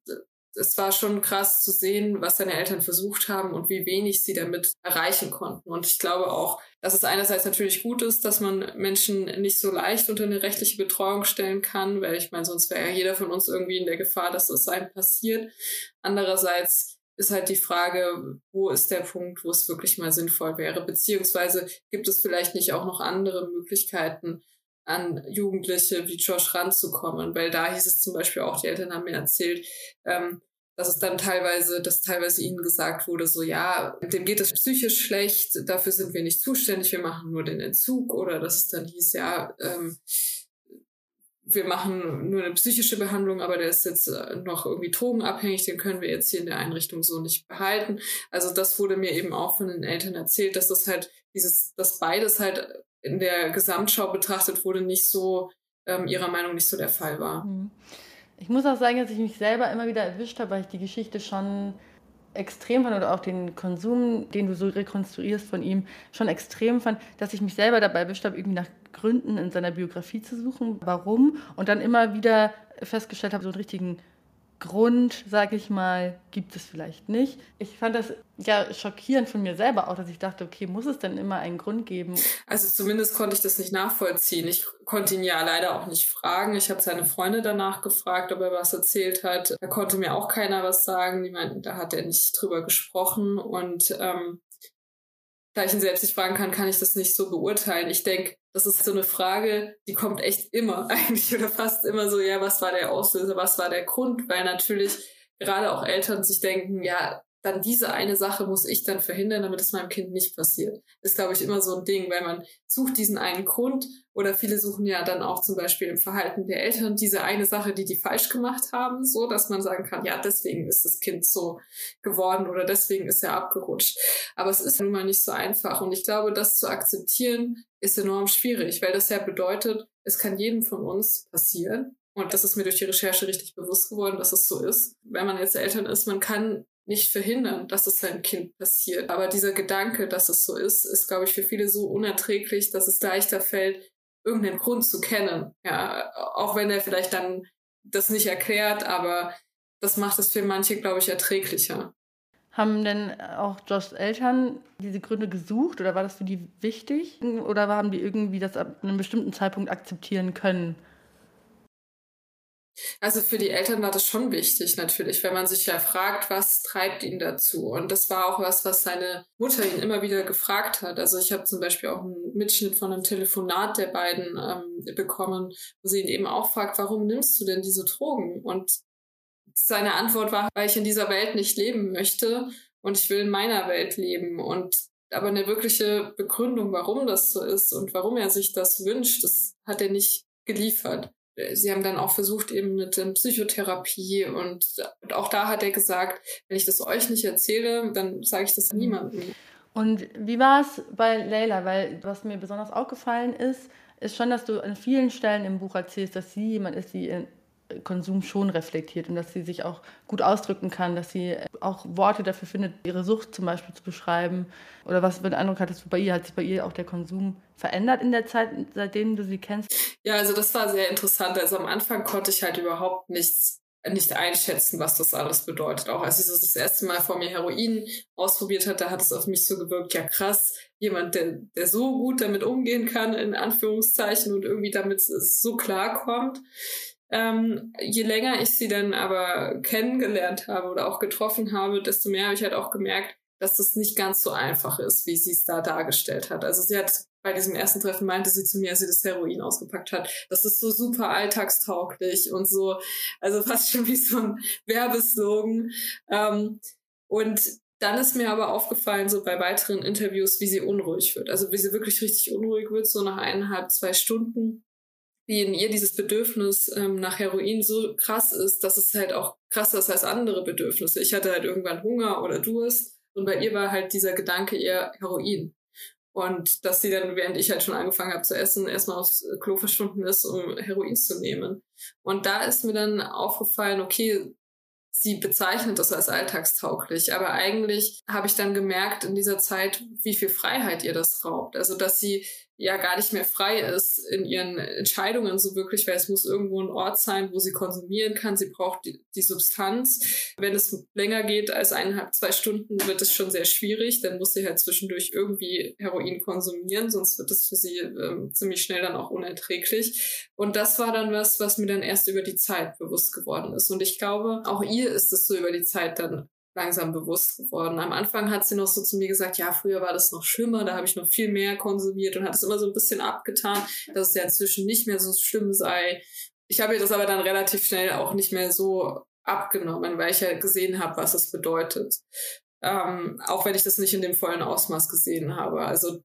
[SPEAKER 3] es war schon krass zu sehen, was seine Eltern versucht haben und wie wenig sie damit erreichen konnten. Und ich glaube auch, dass es einerseits natürlich gut ist, dass man Menschen nicht so leicht unter eine rechtliche Betreuung stellen kann, weil ich meine, sonst wäre ja jeder von uns irgendwie in der Gefahr, dass es einem passiert. Andererseits ist halt die Frage, wo ist der Punkt, wo es wirklich mal sinnvoll wäre, beziehungsweise gibt es vielleicht nicht auch noch andere Möglichkeiten, an Jugendliche wie Josh ranzukommen, weil da hieß es zum Beispiel auch, die Eltern haben mir erzählt, ähm, dass es dann teilweise, dass teilweise ihnen gesagt wurde, so ja, dem geht es psychisch schlecht, dafür sind wir nicht zuständig, wir machen nur den Entzug oder dass es dann hieß, ja, ähm, wir machen nur eine psychische Behandlung, aber der ist jetzt äh, noch irgendwie drogenabhängig, den können wir jetzt hier in der Einrichtung so nicht behalten. Also das wurde mir eben auch von den Eltern erzählt, dass das halt dieses, dass beides halt in der Gesamtschau betrachtet wurde, nicht so ähm, ihrer Meinung nicht so der Fall war. Mhm.
[SPEAKER 2] Ich muss auch sagen, dass ich mich selber immer wieder erwischt habe, weil ich die Geschichte schon extrem fand oder auch den Konsum, den du so rekonstruierst von ihm, schon extrem fand, dass ich mich selber dabei erwischt habe, irgendwie nach Gründen in seiner Biografie zu suchen, warum und dann immer wieder festgestellt habe, so einen richtigen Grund, sage ich mal, gibt es vielleicht nicht. Ich fand das ja schockierend von mir selber auch, dass ich dachte, okay, muss es denn immer einen Grund geben?
[SPEAKER 3] Also zumindest konnte ich das nicht nachvollziehen. Ich konnte ihn ja leider auch nicht fragen. Ich habe seine Freunde danach gefragt, ob er was erzählt hat. Da konnte mir auch keiner was sagen. Die meinten, da hat er nicht drüber gesprochen. Und ähm, da ich ihn selbst nicht fragen kann, kann ich das nicht so beurteilen. Ich denke, das ist so eine Frage, die kommt echt immer eigentlich oder fast immer so, ja, was war der Auslöser, was war der Grund? Weil natürlich gerade auch Eltern sich denken, ja, dann diese eine Sache muss ich dann verhindern, damit es meinem Kind nicht passiert. Ist, glaube ich, immer so ein Ding, weil man sucht diesen einen Grund oder viele suchen ja dann auch zum Beispiel im Verhalten der Eltern diese eine Sache, die die falsch gemacht haben, so dass man sagen kann, ja, deswegen ist das Kind so geworden oder deswegen ist er abgerutscht. Aber es ist nun mal nicht so einfach und ich glaube, das zu akzeptieren ist enorm schwierig, weil das ja bedeutet, es kann jedem von uns passieren. Und das ist mir durch die Recherche richtig bewusst geworden, dass es so ist. Wenn man jetzt Eltern ist, man kann nicht verhindern, dass es seinem Kind passiert. Aber dieser Gedanke, dass es so ist, ist, glaube ich, für viele so unerträglich, dass es leichter fällt, irgendeinen Grund zu kennen. Ja, auch wenn er vielleicht dann das nicht erklärt, aber das macht es für manche, glaube ich, erträglicher.
[SPEAKER 2] Haben denn auch Joshs Eltern diese Gründe gesucht oder war das für die wichtig? Oder haben die irgendwie das ab einem bestimmten Zeitpunkt akzeptieren können?
[SPEAKER 3] Also für die Eltern war das schon wichtig natürlich, wenn man sich ja fragt, was treibt ihn dazu. Und das war auch was, was seine Mutter ihn immer wieder gefragt hat. Also ich habe zum Beispiel auch einen Mitschnitt von einem Telefonat der beiden ähm, bekommen, wo sie ihn eben auch fragt, warum nimmst du denn diese Drogen? Und seine Antwort war, weil ich in dieser Welt nicht leben möchte und ich will in meiner Welt leben. Und aber eine wirkliche Begründung, warum das so ist und warum er sich das wünscht, das hat er nicht geliefert. Sie haben dann auch versucht eben mit ähm, Psychotherapie und auch da hat er gesagt, wenn ich das euch nicht erzähle, dann sage ich das niemandem.
[SPEAKER 2] Und wie war es bei Leila? Weil was mir besonders aufgefallen ist, ist schon, dass du an vielen Stellen im Buch erzählst, dass sie jemand ist, die ihren Konsum schon reflektiert und dass sie sich auch gut ausdrücken kann, dass sie auch Worte dafür findet, ihre Sucht zum Beispiel zu beschreiben. Oder was für einen Eindruck hattest du bei ihr? Hat sich bei ihr auch der Konsum verändert in der Zeit, seitdem du sie kennst?
[SPEAKER 3] Ja, also das war sehr interessant. Also am Anfang konnte ich halt überhaupt nichts nicht einschätzen, was das alles bedeutet. Auch als ich das, das erste Mal vor mir Heroin ausprobiert hatte, hat es auf mich so gewirkt, ja krass, jemand, der, der so gut damit umgehen kann, in Anführungszeichen, und irgendwie damit so klarkommt. Ähm, je länger ich sie dann aber kennengelernt habe oder auch getroffen habe, desto mehr habe ich halt auch gemerkt, dass das nicht ganz so einfach ist, wie sie es da dargestellt hat. Also sie hat bei diesem ersten Treffen meinte sie zu mir, als sie das Heroin ausgepackt hat, das ist so super alltagstauglich und so, also fast schon wie so ein Werbeslogan. Ähm, und dann ist mir aber aufgefallen, so bei weiteren Interviews, wie sie unruhig wird. Also wie sie wirklich richtig unruhig wird, so nach eineinhalb, zwei Stunden wie in ihr dieses Bedürfnis ähm, nach Heroin so krass ist, dass es halt auch krasser ist als andere Bedürfnisse. Ich hatte halt irgendwann Hunger oder Durst und bei ihr war halt dieser Gedanke eher Heroin. Und dass sie dann, während ich halt schon angefangen habe zu essen, erstmal aufs Klo verschwunden ist, um Heroin zu nehmen. Und da ist mir dann aufgefallen, okay, sie bezeichnet das als alltagstauglich. Aber eigentlich habe ich dann gemerkt in dieser Zeit, wie viel Freiheit ihr das raubt. Also, dass sie ja gar nicht mehr frei ist in ihren Entscheidungen so wirklich, weil es muss irgendwo ein Ort sein, wo sie konsumieren kann. Sie braucht die, die Substanz. Wenn es länger geht als eineinhalb, zwei Stunden, wird es schon sehr schwierig. Dann muss sie halt zwischendurch irgendwie Heroin konsumieren, sonst wird es für sie ähm, ziemlich schnell dann auch unerträglich. Und das war dann was, was mir dann erst über die Zeit bewusst geworden ist. Und ich glaube, auch ihr ist es so über die Zeit dann langsam bewusst geworden. Am Anfang hat sie noch so zu mir gesagt, ja, früher war das noch schlimmer, da habe ich noch viel mehr konsumiert und hat es immer so ein bisschen abgetan, dass es ja inzwischen nicht mehr so schlimm sei. Ich habe ihr das aber dann relativ schnell auch nicht mehr so abgenommen, weil ich ja gesehen habe, was es bedeutet. Ähm, auch wenn ich das nicht in dem vollen Ausmaß gesehen habe. Also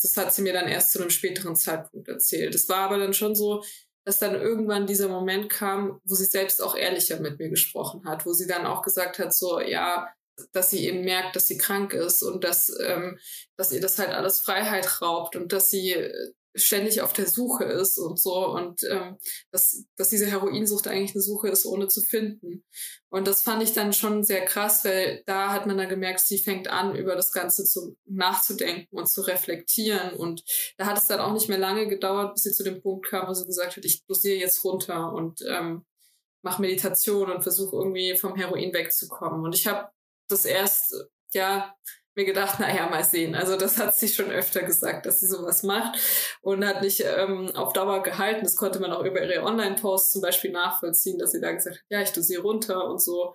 [SPEAKER 3] das hat sie mir dann erst zu einem späteren Zeitpunkt erzählt. Es war aber dann schon so, dass dann irgendwann dieser Moment kam, wo sie selbst auch ehrlicher mit mir gesprochen hat, wo sie dann auch gesagt hat, so, ja, dass sie eben merkt, dass sie krank ist und dass, ähm, dass ihr das halt alles Freiheit raubt und dass sie ständig auf der Suche ist und so und ähm, dass, dass diese Heroinsucht eigentlich eine Suche ist, ohne zu finden. Und das fand ich dann schon sehr krass, weil da hat man dann gemerkt, sie fängt an, über das Ganze zu, nachzudenken und zu reflektieren. Und da hat es dann auch nicht mehr lange gedauert, bis sie zu dem Punkt kam, wo sie gesagt hat, ich dosiere jetzt runter und ähm, mache Meditation und versuche irgendwie vom Heroin wegzukommen. Und ich habe das erst, ja, mir gedacht, naja, mal sehen. Also das hat sie schon öfter gesagt, dass sie sowas macht und hat nicht ähm, auf Dauer gehalten. Das konnte man auch über ihre Online-Posts zum Beispiel nachvollziehen, dass sie da gesagt hat, ja, ich dosiere runter und so.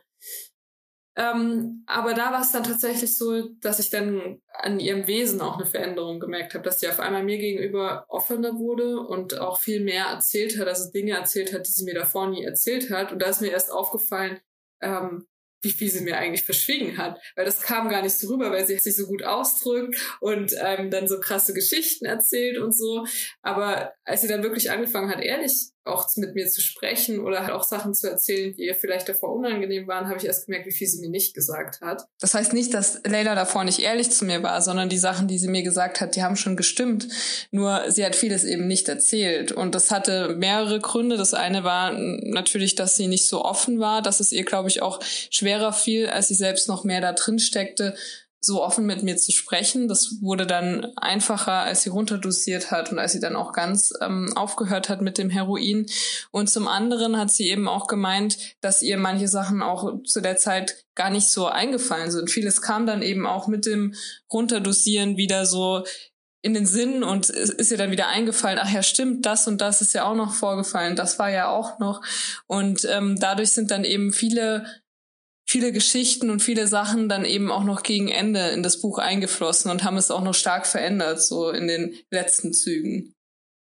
[SPEAKER 3] Ähm, aber da war es dann tatsächlich so, dass ich dann an ihrem Wesen auch eine Veränderung gemerkt habe, dass sie auf einmal mir gegenüber offener wurde und auch viel mehr erzählt hat, also Dinge erzählt hat, die sie mir davor nie erzählt hat. Und da ist mir erst aufgefallen, ähm, wie viel sie mir eigentlich verschwiegen hat. Weil das kam gar nicht so rüber, weil sie sich so gut ausdrückt und ähm, dann so krasse Geschichten erzählt und so. Aber als sie dann wirklich angefangen hat, ehrlich auch mit mir zu sprechen oder halt auch Sachen zu erzählen, die ihr vielleicht davor unangenehm waren, habe ich erst gemerkt, wie viel sie mir nicht gesagt hat.
[SPEAKER 4] Das heißt nicht, dass Leila davor nicht ehrlich zu mir war, sondern die Sachen, die sie mir gesagt hat, die haben schon gestimmt. Nur sie hat vieles eben nicht erzählt. Und das hatte mehrere Gründe. Das eine war natürlich, dass sie nicht so offen war, dass es ihr, glaube ich, auch schwerer fiel, als sie selbst noch mehr da drin steckte, so offen mit mir zu sprechen. Das wurde dann einfacher, als sie runterdosiert hat und als sie dann auch ganz ähm, aufgehört hat mit dem Heroin. Und zum anderen hat sie eben auch gemeint, dass ihr manche Sachen auch zu der Zeit gar nicht so eingefallen sind. Vieles kam dann eben auch mit dem Runterdosieren wieder so in den Sinn und ist ihr dann wieder eingefallen, ach ja, stimmt, das und das ist ja auch noch vorgefallen, das war ja auch noch. Und ähm, dadurch sind dann eben viele viele Geschichten und viele Sachen dann eben auch noch gegen Ende in das Buch eingeflossen und haben es auch noch stark verändert, so in den letzten Zügen.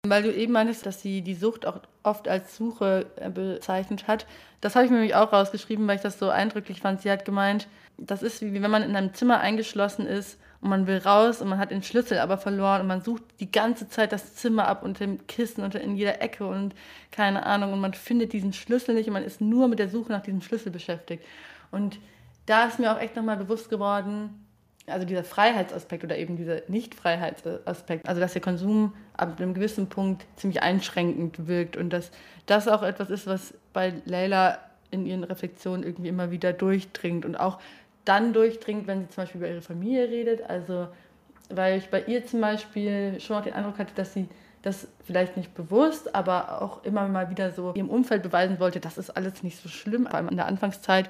[SPEAKER 2] Weil du eben meintest, dass sie die Sucht auch oft als Suche äh, bezeichnet hat. Das habe ich mir nämlich auch rausgeschrieben, weil ich das so eindrücklich fand. Sie hat gemeint, das ist wie wenn man in einem Zimmer eingeschlossen ist und man will raus und man hat den Schlüssel aber verloren und man sucht die ganze Zeit das Zimmer ab unter dem Kissen und in jeder Ecke und keine Ahnung und man findet diesen Schlüssel nicht und man ist nur mit der Suche nach diesem Schlüssel beschäftigt. Und da ist mir auch echt nochmal bewusst geworden, also dieser Freiheitsaspekt oder eben dieser Nicht-Freiheitsaspekt, also dass der Konsum ab einem gewissen Punkt ziemlich einschränkend wirkt und dass das auch etwas ist, was bei Leila in ihren Reflexionen irgendwie immer wieder durchdringt und auch dann durchdringt, wenn sie zum Beispiel über ihre Familie redet. Also, weil ich bei ihr zum Beispiel schon auch den Eindruck hatte, dass sie das vielleicht nicht bewusst, aber auch immer mal wieder so ihrem Umfeld beweisen wollte, das ist alles nicht so schlimm, vor allem in der Anfangszeit.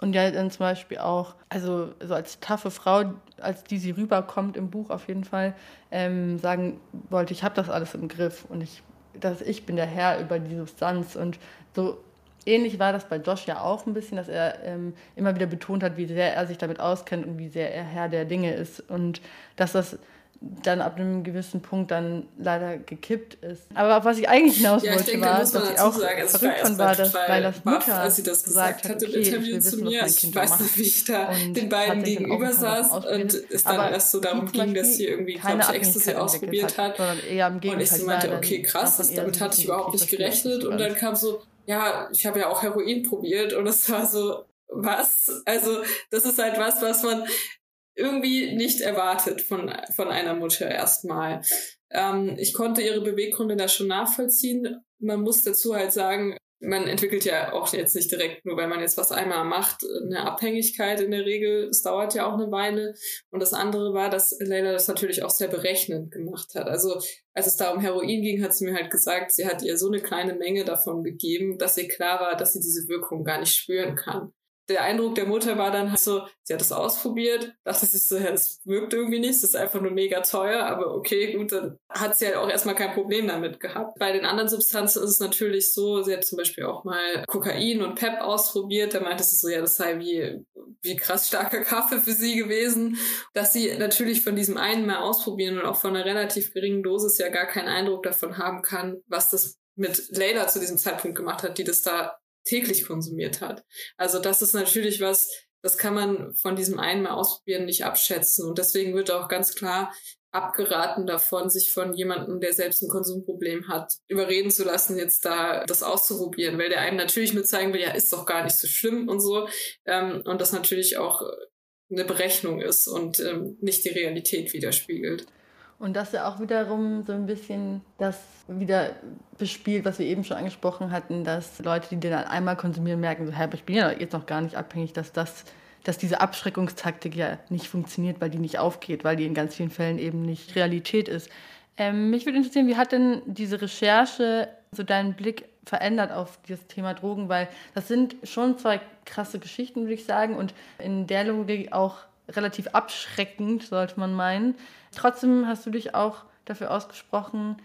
[SPEAKER 2] Und ja, dann zum Beispiel auch, also so als taffe Frau, als die sie rüberkommt im Buch auf jeden Fall, ähm, sagen wollte, ich habe das alles im Griff und ich, dass ich bin der Herr über die Substanz und so Ähnlich war das bei Josh ja auch ein bisschen, dass er ähm, immer wieder betont hat, wie sehr er sich damit auskennt und wie sehr er Herr der Dinge ist. Und dass das dann ab einem gewissen Punkt dann leider gekippt ist. Aber auf was ich eigentlich hinaus ja, wollte, denke, war, dass ich auch sagen, verrückt von war, dass Lailas Mutter
[SPEAKER 3] als sie das gesagt, hat im okay, Interview zu mir, ich, ich weiß nicht, wie ich da den beiden gegenüber saß und es dann erst so darum ging, dass sie irgendwie, glaube ich, Ecstasy ausprobiert hat. hat und ich so meinte, okay, krass, damit hatte ich überhaupt nicht gerechnet. Und dann kam so, ja, ich habe ja auch Heroin probiert und es war so, was? Also, das ist halt was, was man irgendwie nicht erwartet von, von einer Mutter erstmal. Ähm, ich konnte ihre Beweggründe da schon nachvollziehen. Man muss dazu halt sagen, man entwickelt ja auch jetzt nicht direkt, nur weil man jetzt was einmal macht, eine Abhängigkeit in der Regel. Es dauert ja auch eine Weile. Und das andere war, dass Leila das natürlich auch sehr berechnend gemacht hat. Also als es da um Heroin ging, hat sie mir halt gesagt, sie hat ihr so eine kleine Menge davon gegeben, dass ihr klar war, dass sie diese Wirkung gar nicht spüren kann der Eindruck der Mutter war dann halt so, sie hat es ausprobiert, dachte sich so, ja, das wirkt irgendwie nicht, das ist einfach nur mega teuer, aber okay, gut, dann hat sie halt auch erstmal kein Problem damit gehabt. Bei den anderen Substanzen ist es natürlich so, sie hat zum Beispiel auch mal Kokain und Pep ausprobiert, da meinte sie so, ja, das sei wie, wie krass starker Kaffee für sie gewesen, dass sie natürlich von diesem einen mal ausprobieren und auch von einer relativ geringen Dosis ja gar keinen Eindruck davon haben kann, was das mit Leila zu diesem Zeitpunkt gemacht hat, die das da täglich konsumiert hat. Also das ist natürlich was, das kann man von diesem einen Mal ausprobieren nicht abschätzen. Und deswegen wird auch ganz klar abgeraten davon, sich von jemandem, der selbst ein Konsumproblem hat, überreden zu lassen, jetzt da das auszuprobieren, weil der einem natürlich nur zeigen will, ja, ist doch gar nicht so schlimm und so. Ähm, und das natürlich auch eine Berechnung ist und ähm, nicht die Realität widerspiegelt.
[SPEAKER 2] Und das ja auch wiederum so ein bisschen das wieder bespielt, was wir eben schon angesprochen hatten, dass Leute, die den dann einmal konsumieren, merken, so, hey, ich bin ja jetzt noch gar nicht abhängig, dass das dass diese Abschreckungstaktik ja nicht funktioniert, weil die nicht aufgeht, weil die in ganz vielen Fällen eben nicht Realität ist. Ähm, mich würde interessieren, wie hat denn diese Recherche so deinen Blick verändert auf das Thema Drogen? Weil das sind schon zwei krasse Geschichten, würde ich sagen, und in der Logik auch relativ abschreckend, sollte man meinen. Trotzdem hast du dich auch dafür ausgesprochen,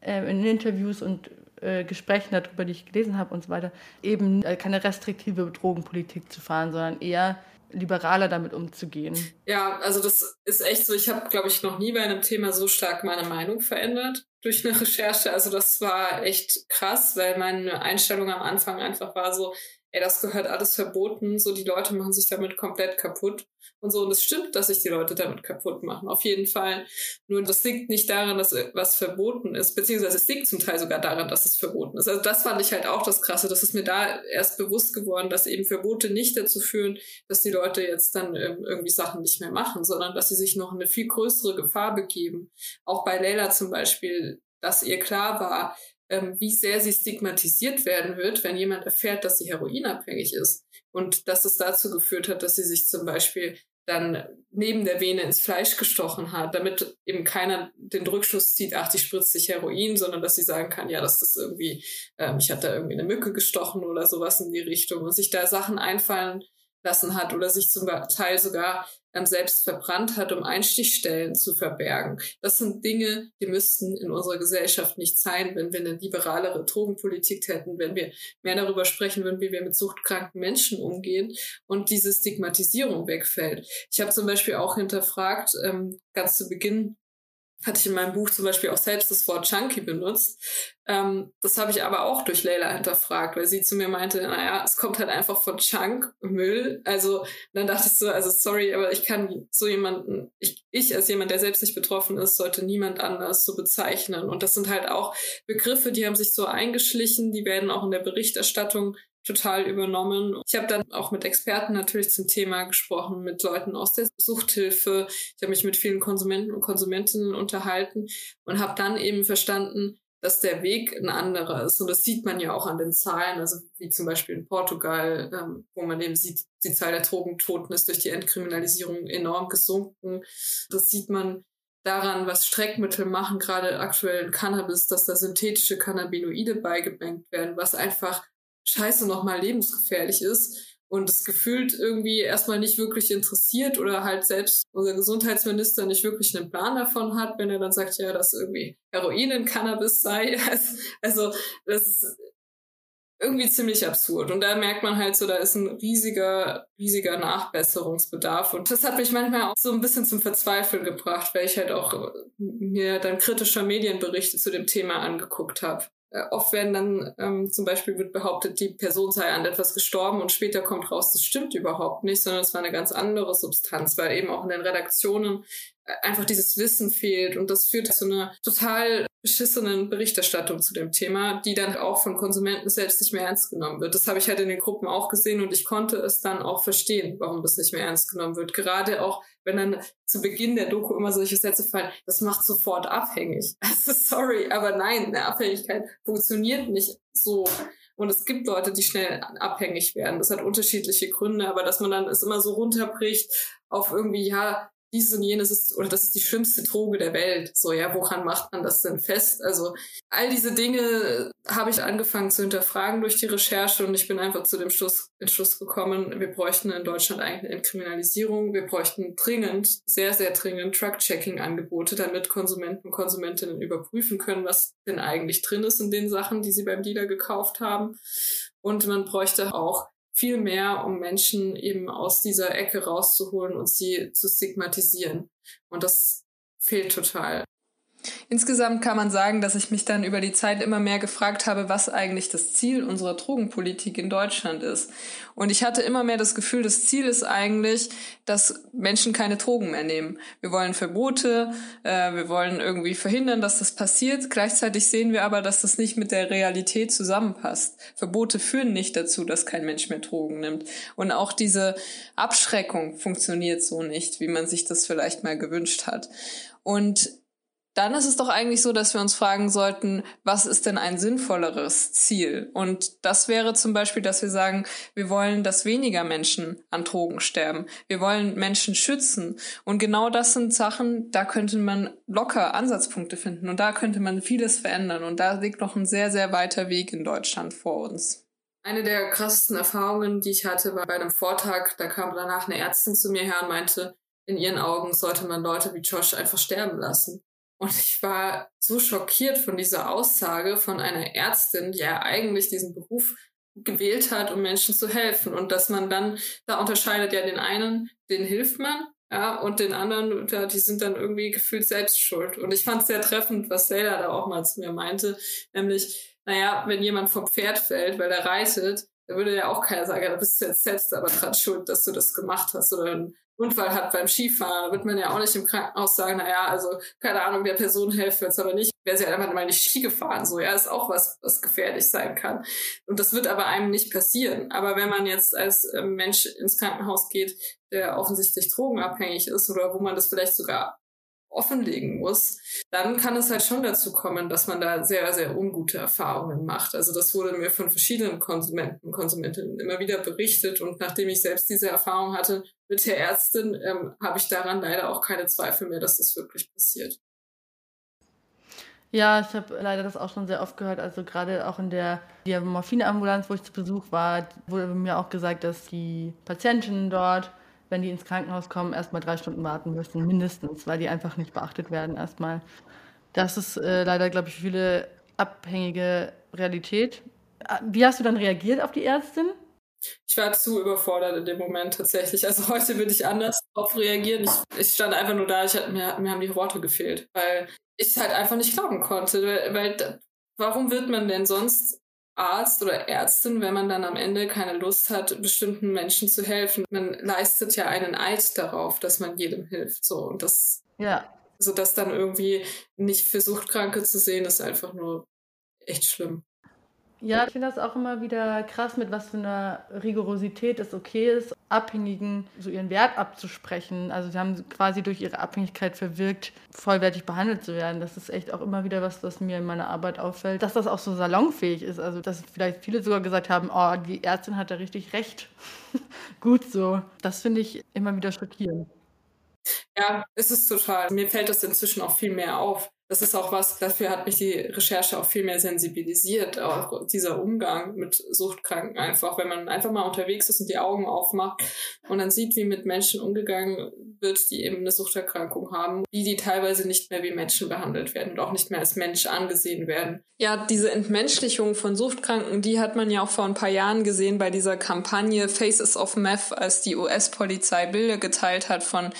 [SPEAKER 2] äh, in Interviews und äh, Gesprächen darüber, die ich gelesen habe und so weiter, eben äh, keine restriktive Drogenpolitik zu fahren, sondern eher liberaler damit umzugehen.
[SPEAKER 3] Ja, also das ist echt so. Ich habe, glaube ich, noch nie bei einem Thema so stark meine Meinung verändert durch eine Recherche. Also das war echt krass, weil meine Einstellung am Anfang einfach war so, ey, das gehört alles verboten, so die Leute machen sich damit komplett kaputt und so. Und es stimmt, dass sich die Leute damit kaputt machen, auf jeden Fall. Nur das liegt nicht daran, dass was verboten ist, beziehungsweise es liegt zum Teil sogar daran, dass es verboten ist. Also das fand ich halt auch das Krasse. Das ist mir da erst bewusst geworden, dass eben Verbote nicht dazu führen, dass die Leute jetzt dann ähm, irgendwie Sachen nicht mehr machen, sondern dass sie sich noch eine viel größere Gefahr begeben. Auch bei Leila zum Beispiel, dass ihr klar war, ähm, wie sehr sie stigmatisiert werden wird, wenn jemand erfährt, dass sie heroinabhängig ist. Und dass es dazu geführt hat, dass sie sich zum Beispiel dann neben der Vene ins Fleisch gestochen hat, damit eben keiner den Rückschluss zieht, ach, die spritzt sich Heroin, sondern dass sie sagen kann, ja, das ist irgendwie, ähm, ich hatte da irgendwie eine Mücke gestochen oder sowas in die Richtung und sich da Sachen einfallen lassen hat oder sich zum Teil sogar ähm, selbst verbrannt hat, um Einstichstellen zu verbergen. Das sind Dinge, die müssten in unserer Gesellschaft nicht sein, wenn wir eine liberalere Drogenpolitik hätten, wenn wir mehr darüber sprechen würden, wie wir mit suchtkranken Menschen umgehen und diese Stigmatisierung wegfällt. Ich habe zum Beispiel auch hinterfragt, ähm, ganz zu Beginn hatte ich in meinem Buch zum Beispiel auch selbst das Wort Junkie benutzt. Ähm, das habe ich aber auch durch Leila hinterfragt, weil sie zu mir meinte, naja, es kommt halt einfach von Junk, Müll. Also dann dachte ich so, also sorry, aber ich kann so jemanden, ich, ich als jemand, der selbst nicht betroffen ist, sollte niemand anders so bezeichnen. Und das sind halt auch Begriffe, die haben sich so eingeschlichen, die werden auch in der Berichterstattung total übernommen. Ich habe dann auch mit Experten natürlich zum Thema gesprochen, mit Leuten aus der Suchthilfe. Ich habe mich mit vielen Konsumenten und Konsumentinnen unterhalten und habe dann eben verstanden, dass der Weg ein anderer ist. Und das sieht man ja auch an den Zahlen, also wie zum Beispiel in Portugal, ähm, wo man eben sieht, die Zahl der Drogentoten ist durch die Entkriminalisierung enorm gesunken. Das sieht man daran, was Streckmittel machen, gerade aktuell in Cannabis, dass da synthetische Cannabinoide beigemengt werden, was einfach scheiße nochmal lebensgefährlich ist und es gefühlt irgendwie erstmal nicht wirklich interessiert oder halt selbst unser Gesundheitsminister nicht wirklich einen Plan davon hat, wenn er dann sagt, ja, dass irgendwie Heroin in Cannabis sei. Also das ist irgendwie ziemlich absurd. Und da merkt man halt so, da ist ein riesiger, riesiger Nachbesserungsbedarf. Und das hat mich manchmal auch so ein bisschen zum Verzweifeln gebracht, weil ich halt auch mir dann kritischer Medienberichte zu dem Thema angeguckt habe. Äh, oft werden dann ähm, zum Beispiel wird behauptet, die Person sei an etwas gestorben und später kommt raus, das stimmt überhaupt nicht, sondern es war eine ganz andere Substanz, weil eben auch in den Redaktionen einfach dieses Wissen fehlt und das führt zu einer total beschissenen Berichterstattung zu dem Thema, die dann auch von Konsumenten selbst nicht mehr ernst genommen wird. Das habe ich halt in den Gruppen auch gesehen und ich konnte es dann auch verstehen, warum das nicht mehr ernst genommen wird. Gerade auch, wenn dann zu Beginn der Doku immer solche Sätze fallen, das macht sofort abhängig. Also sorry, aber nein, eine Abhängigkeit funktioniert nicht so. Und es gibt Leute, die schnell abhängig werden. Das hat unterschiedliche Gründe, aber dass man dann es immer so runterbricht auf irgendwie, ja, dieses und jenes ist, oder das ist die schlimmste Droge der Welt. So, ja, woran macht man das denn fest? Also, all diese Dinge habe ich angefangen zu hinterfragen durch die Recherche und ich bin einfach zu dem Schluss, Entschluss gekommen, wir bräuchten in Deutschland eigentlich eine Entkriminalisierung. Wir bräuchten dringend, sehr, sehr dringend Truck-Checking-Angebote, damit Konsumenten und Konsumentinnen überprüfen können, was denn eigentlich drin ist in den Sachen, die sie beim Dealer gekauft haben. Und man bräuchte auch viel mehr, um Menschen eben aus dieser Ecke rauszuholen und sie zu stigmatisieren. Und das fehlt total.
[SPEAKER 4] Insgesamt kann man sagen, dass ich mich dann über die Zeit immer mehr gefragt habe, was eigentlich das Ziel unserer Drogenpolitik in Deutschland ist. Und ich hatte immer mehr das Gefühl, das Ziel ist eigentlich, dass Menschen keine Drogen mehr nehmen. Wir wollen Verbote, äh, wir wollen irgendwie verhindern, dass das passiert. Gleichzeitig sehen wir aber, dass das nicht mit der Realität zusammenpasst. Verbote führen nicht dazu, dass kein Mensch mehr Drogen nimmt. Und auch diese Abschreckung funktioniert so nicht, wie man sich das vielleicht mal gewünscht hat. Und dann ist es doch eigentlich so, dass wir uns fragen sollten, was ist denn ein sinnvolleres Ziel? Und das wäre zum Beispiel, dass wir sagen, wir wollen, dass weniger Menschen an Drogen sterben. Wir wollen Menschen schützen. Und genau das sind Sachen, da könnte man locker Ansatzpunkte finden. Und da könnte man vieles verändern. Und da liegt noch ein sehr, sehr weiter Weg in Deutschland vor uns.
[SPEAKER 3] Eine der krassesten Erfahrungen, die ich hatte, war bei einem Vortrag. Da kam danach eine Ärztin zu mir her und meinte, in ihren Augen sollte man Leute wie Josh einfach sterben lassen. Und ich war so schockiert von dieser Aussage von einer Ärztin, die ja eigentlich diesen Beruf gewählt hat, um Menschen zu helfen. Und dass man dann, da unterscheidet ja den einen, den hilft man, ja, und den anderen, ja, die sind dann irgendwie gefühlt selbst schuld. Und ich fand es sehr treffend, was Leila da auch mal zu mir meinte, nämlich, naja, wenn jemand vom Pferd fällt, weil er reitet, da würde ja auch keiner sagen, ja, da bist du jetzt selbst aber dran schuld, dass du das gemacht hast. Oder ein Unfall hat beim Skifahren, wird man ja auch nicht im Krankenhaus sagen, naja, also keine Ahnung, der Person helfen jetzt aber nicht, wäre sie halt einfach mal nicht Ski gefahren, so, ja, ist auch was, was gefährlich sein kann. Und das wird aber einem nicht passieren. Aber wenn man jetzt als ähm, Mensch ins Krankenhaus geht, der offensichtlich drogenabhängig ist oder wo man das vielleicht sogar offenlegen muss, dann kann es halt schon dazu kommen, dass man da sehr, sehr ungute Erfahrungen macht. Also das wurde mir von verschiedenen Konsumenten Konsumentinnen immer wieder berichtet und nachdem ich selbst diese Erfahrung hatte mit der Ärztin, ähm, habe ich daran leider auch keine Zweifel mehr, dass das wirklich passiert.
[SPEAKER 2] Ja, ich habe leider das auch schon sehr oft gehört. Also gerade auch in der, der Morphineambulanz, wo ich zu Besuch war, wurde mir auch gesagt, dass die Patientinnen dort wenn die ins Krankenhaus kommen, erstmal drei Stunden warten müssen, mindestens, weil die einfach nicht beachtet werden erstmal. Das ist äh, leider, glaube ich, viele abhängige Realität. Wie hast du dann reagiert auf die Ärztin?
[SPEAKER 5] Ich war zu überfordert in dem Moment tatsächlich. Also heute würde ich anders darauf reagieren. Ich, ich stand einfach nur da, ich hatte, mir, mir haben die Worte gefehlt, weil ich halt einfach nicht glauben konnte. Weil, weil warum wird man denn sonst Arzt oder Ärztin, wenn man dann am Ende keine Lust hat, bestimmten Menschen zu helfen? Man leistet ja einen Eid darauf, dass man jedem hilft. So und das.
[SPEAKER 2] Ja.
[SPEAKER 5] Also das dann irgendwie nicht für Suchtkranke zu sehen, ist einfach nur echt schlimm.
[SPEAKER 2] Ja, ich finde das auch immer wieder krass, mit was für einer Rigorosität es okay ist, Abhängigen so ihren Wert abzusprechen. Also sie haben quasi durch ihre Abhängigkeit verwirkt, vollwertig behandelt zu werden. Das ist echt auch immer wieder was, was mir in meiner Arbeit auffällt, dass das auch so salonfähig ist. Also dass vielleicht viele sogar gesagt haben, oh, die Ärztin hat da richtig recht. Gut so. Das finde ich immer wieder schockierend.
[SPEAKER 5] Ja, es ist total. Mir fällt das inzwischen auch viel mehr auf das ist auch was, dafür hat mich die Recherche auch viel mehr sensibilisiert, auch dieser Umgang mit Suchtkranken einfach, wenn man einfach mal unterwegs ist und die Augen aufmacht und dann sieht, wie mit Menschen umgegangen wird, die eben eine Suchterkrankung haben, wie die teilweise nicht mehr wie Menschen behandelt werden und auch nicht mehr als Mensch angesehen werden.
[SPEAKER 3] Ja, diese Entmenschlichung von Suchtkranken, die hat man ja auch vor ein paar Jahren gesehen bei dieser Kampagne Faces of Meth, als die US-Polizei Bilder geteilt hat von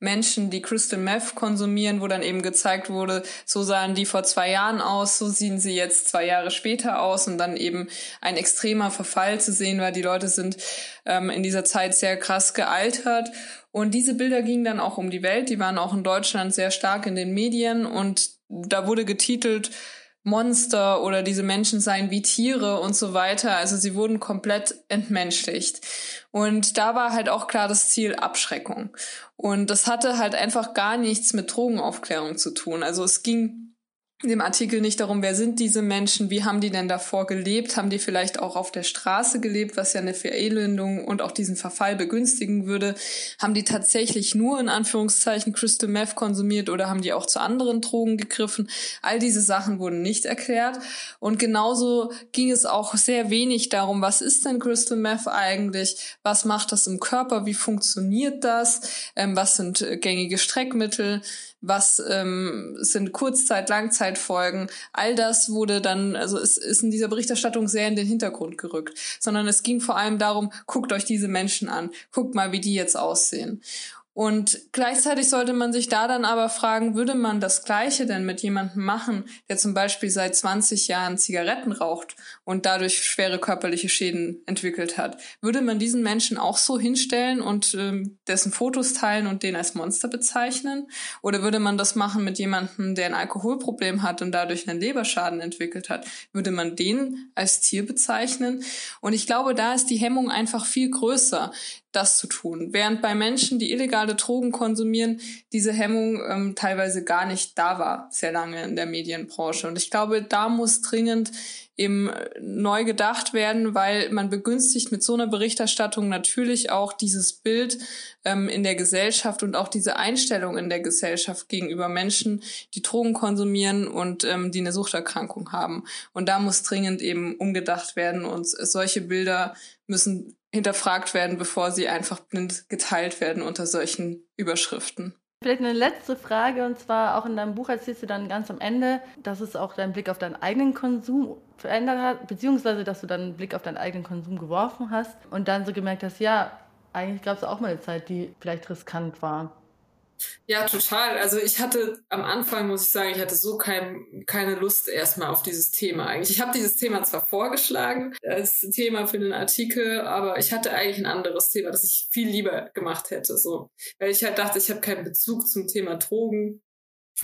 [SPEAKER 3] Menschen, die Crystal Meth konsumieren, wo dann eben gezeigt wurde, so sahen die vor zwei Jahren aus, so sehen sie jetzt zwei Jahre später aus und dann eben ein extremer Verfall zu sehen war. Die Leute sind ähm, in dieser Zeit sehr krass gealtert und diese Bilder gingen dann auch um die Welt. Die waren auch in Deutschland sehr stark in den Medien und da wurde getitelt, Monster oder diese Menschen seien wie Tiere und so weiter. Also sie wurden komplett entmenschlicht. Und da war halt auch klar das Ziel Abschreckung. Und das hatte halt einfach gar nichts mit Drogenaufklärung zu tun. Also es ging dem Artikel nicht darum, wer sind diese Menschen, wie haben die denn davor gelebt, haben die vielleicht auch auf der Straße gelebt, was ja eine Verelendung und auch diesen Verfall begünstigen würde, haben die tatsächlich nur in Anführungszeichen Crystal Meth konsumiert oder haben die auch zu anderen Drogen gegriffen. All diese Sachen wurden nicht erklärt. Und genauso ging es auch sehr wenig darum, was ist denn Crystal Meth eigentlich, was macht das im Körper, wie funktioniert das, ähm, was sind gängige Streckmittel, was ähm, sind Kurzzeit-, Langzeitfolgen. All das wurde dann, also es ist in dieser Berichterstattung sehr in den Hintergrund gerückt, sondern es ging vor allem darum, guckt euch diese Menschen an, guckt mal, wie die jetzt aussehen. Und gleichzeitig sollte man sich da dann aber fragen, würde man das Gleiche denn mit jemandem machen, der zum Beispiel seit 20 Jahren Zigaretten raucht und dadurch schwere körperliche Schäden entwickelt hat? Würde man diesen Menschen auch so hinstellen und ähm, dessen Fotos teilen und den als Monster bezeichnen? Oder würde man das machen mit jemandem, der ein Alkoholproblem hat und dadurch einen Leberschaden entwickelt hat? Würde man den als Tier bezeichnen? Und ich glaube, da ist die Hemmung einfach viel größer das zu tun. Während bei Menschen, die illegale Drogen konsumieren, diese Hemmung ähm, teilweise gar nicht da war, sehr lange in der Medienbranche. Und ich glaube, da muss dringend eben neu gedacht werden, weil man begünstigt mit so einer Berichterstattung natürlich auch dieses Bild ähm, in der Gesellschaft und auch diese Einstellung in der Gesellschaft gegenüber Menschen, die Drogen konsumieren und ähm, die eine Suchterkrankung haben. Und da muss dringend eben umgedacht werden und solche Bilder müssen hinterfragt werden, bevor sie einfach blind geteilt werden unter solchen Überschriften.
[SPEAKER 2] Vielleicht eine letzte Frage, und zwar auch in deinem Buch erzählst du dann ganz am Ende, dass es auch deinen Blick auf deinen eigenen Konsum verändert hat, beziehungsweise dass du dann einen Blick auf deinen eigenen Konsum geworfen hast und dann so gemerkt hast, ja, eigentlich gab es auch mal eine Zeit, die vielleicht riskant war.
[SPEAKER 5] Ja, total. Also ich hatte am Anfang, muss ich sagen, ich hatte so kein, keine Lust erstmal auf dieses Thema eigentlich. Ich habe dieses Thema zwar vorgeschlagen als Thema für den Artikel, aber ich hatte eigentlich ein anderes Thema, das ich viel lieber gemacht hätte. So, Weil ich halt dachte, ich habe keinen Bezug zum Thema Drogen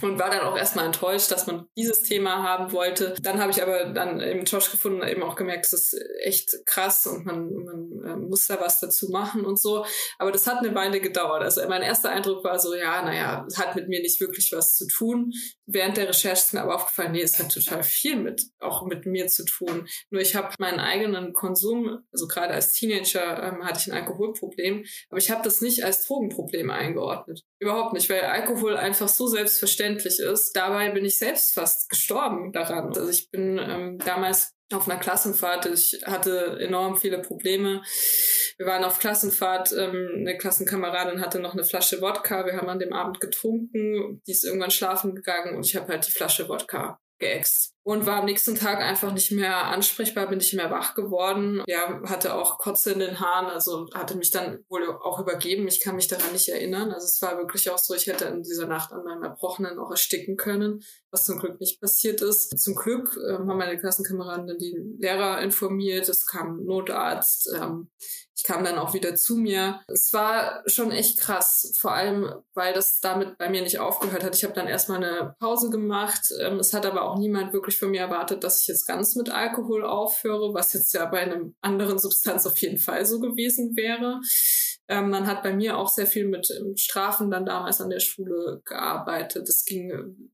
[SPEAKER 5] und war dann auch erstmal enttäuscht, dass man dieses Thema haben wollte. Dann habe ich aber dann eben Josh gefunden und eben auch gemerkt, das ist echt krass und man, man äh, muss da was dazu machen und so. Aber das hat eine Weile gedauert. Also mein erster Eindruck war so, ja, naja, es hat mit mir nicht wirklich was zu tun. Während der Recherche ist mir aber aufgefallen, nee, es hat total viel mit, auch mit mir zu tun. Nur ich habe meinen eigenen Konsum, also gerade als Teenager ähm, hatte ich ein Alkoholproblem, aber ich habe das nicht als Drogenproblem eingeordnet. Überhaupt nicht, weil Alkohol einfach so selbstverständlich ist. Dabei bin ich selbst fast gestorben daran. Also ich bin ähm, damals auf einer Klassenfahrt. Ich hatte enorm viele Probleme. Wir waren auf Klassenfahrt. Ähm, eine Klassenkameradin hatte noch eine Flasche Wodka. Wir haben an dem Abend getrunken. Die ist irgendwann schlafen gegangen und ich habe halt die Flasche Wodka geäxt.
[SPEAKER 3] Und war am nächsten Tag einfach nicht mehr ansprechbar, bin nicht mehr wach geworden. Ja, hatte auch Kotze in den Haaren, also hatte mich dann wohl auch übergeben. Ich kann mich daran nicht erinnern. Also es war wirklich auch so, ich hätte in dieser Nacht an meinem Erbrochenen auch ersticken können, was zum Glück nicht passiert ist. Zum Glück äh, haben meine Klassenkameraden die Lehrer informiert, es kam Notarzt. Ähm, ich kam dann auch wieder zu mir. Es war schon echt krass, vor allem, weil das damit bei mir nicht aufgehört hat. Ich habe dann erstmal eine Pause gemacht. Ähm, es hat aber auch niemand wirklich von mir erwartet, dass ich jetzt ganz mit Alkohol aufhöre, was jetzt ja bei einem anderen Substanz auf jeden Fall so gewesen wäre. Ähm, man hat bei mir auch sehr viel mit ähm, Strafen dann damals an der Schule gearbeitet. Es ging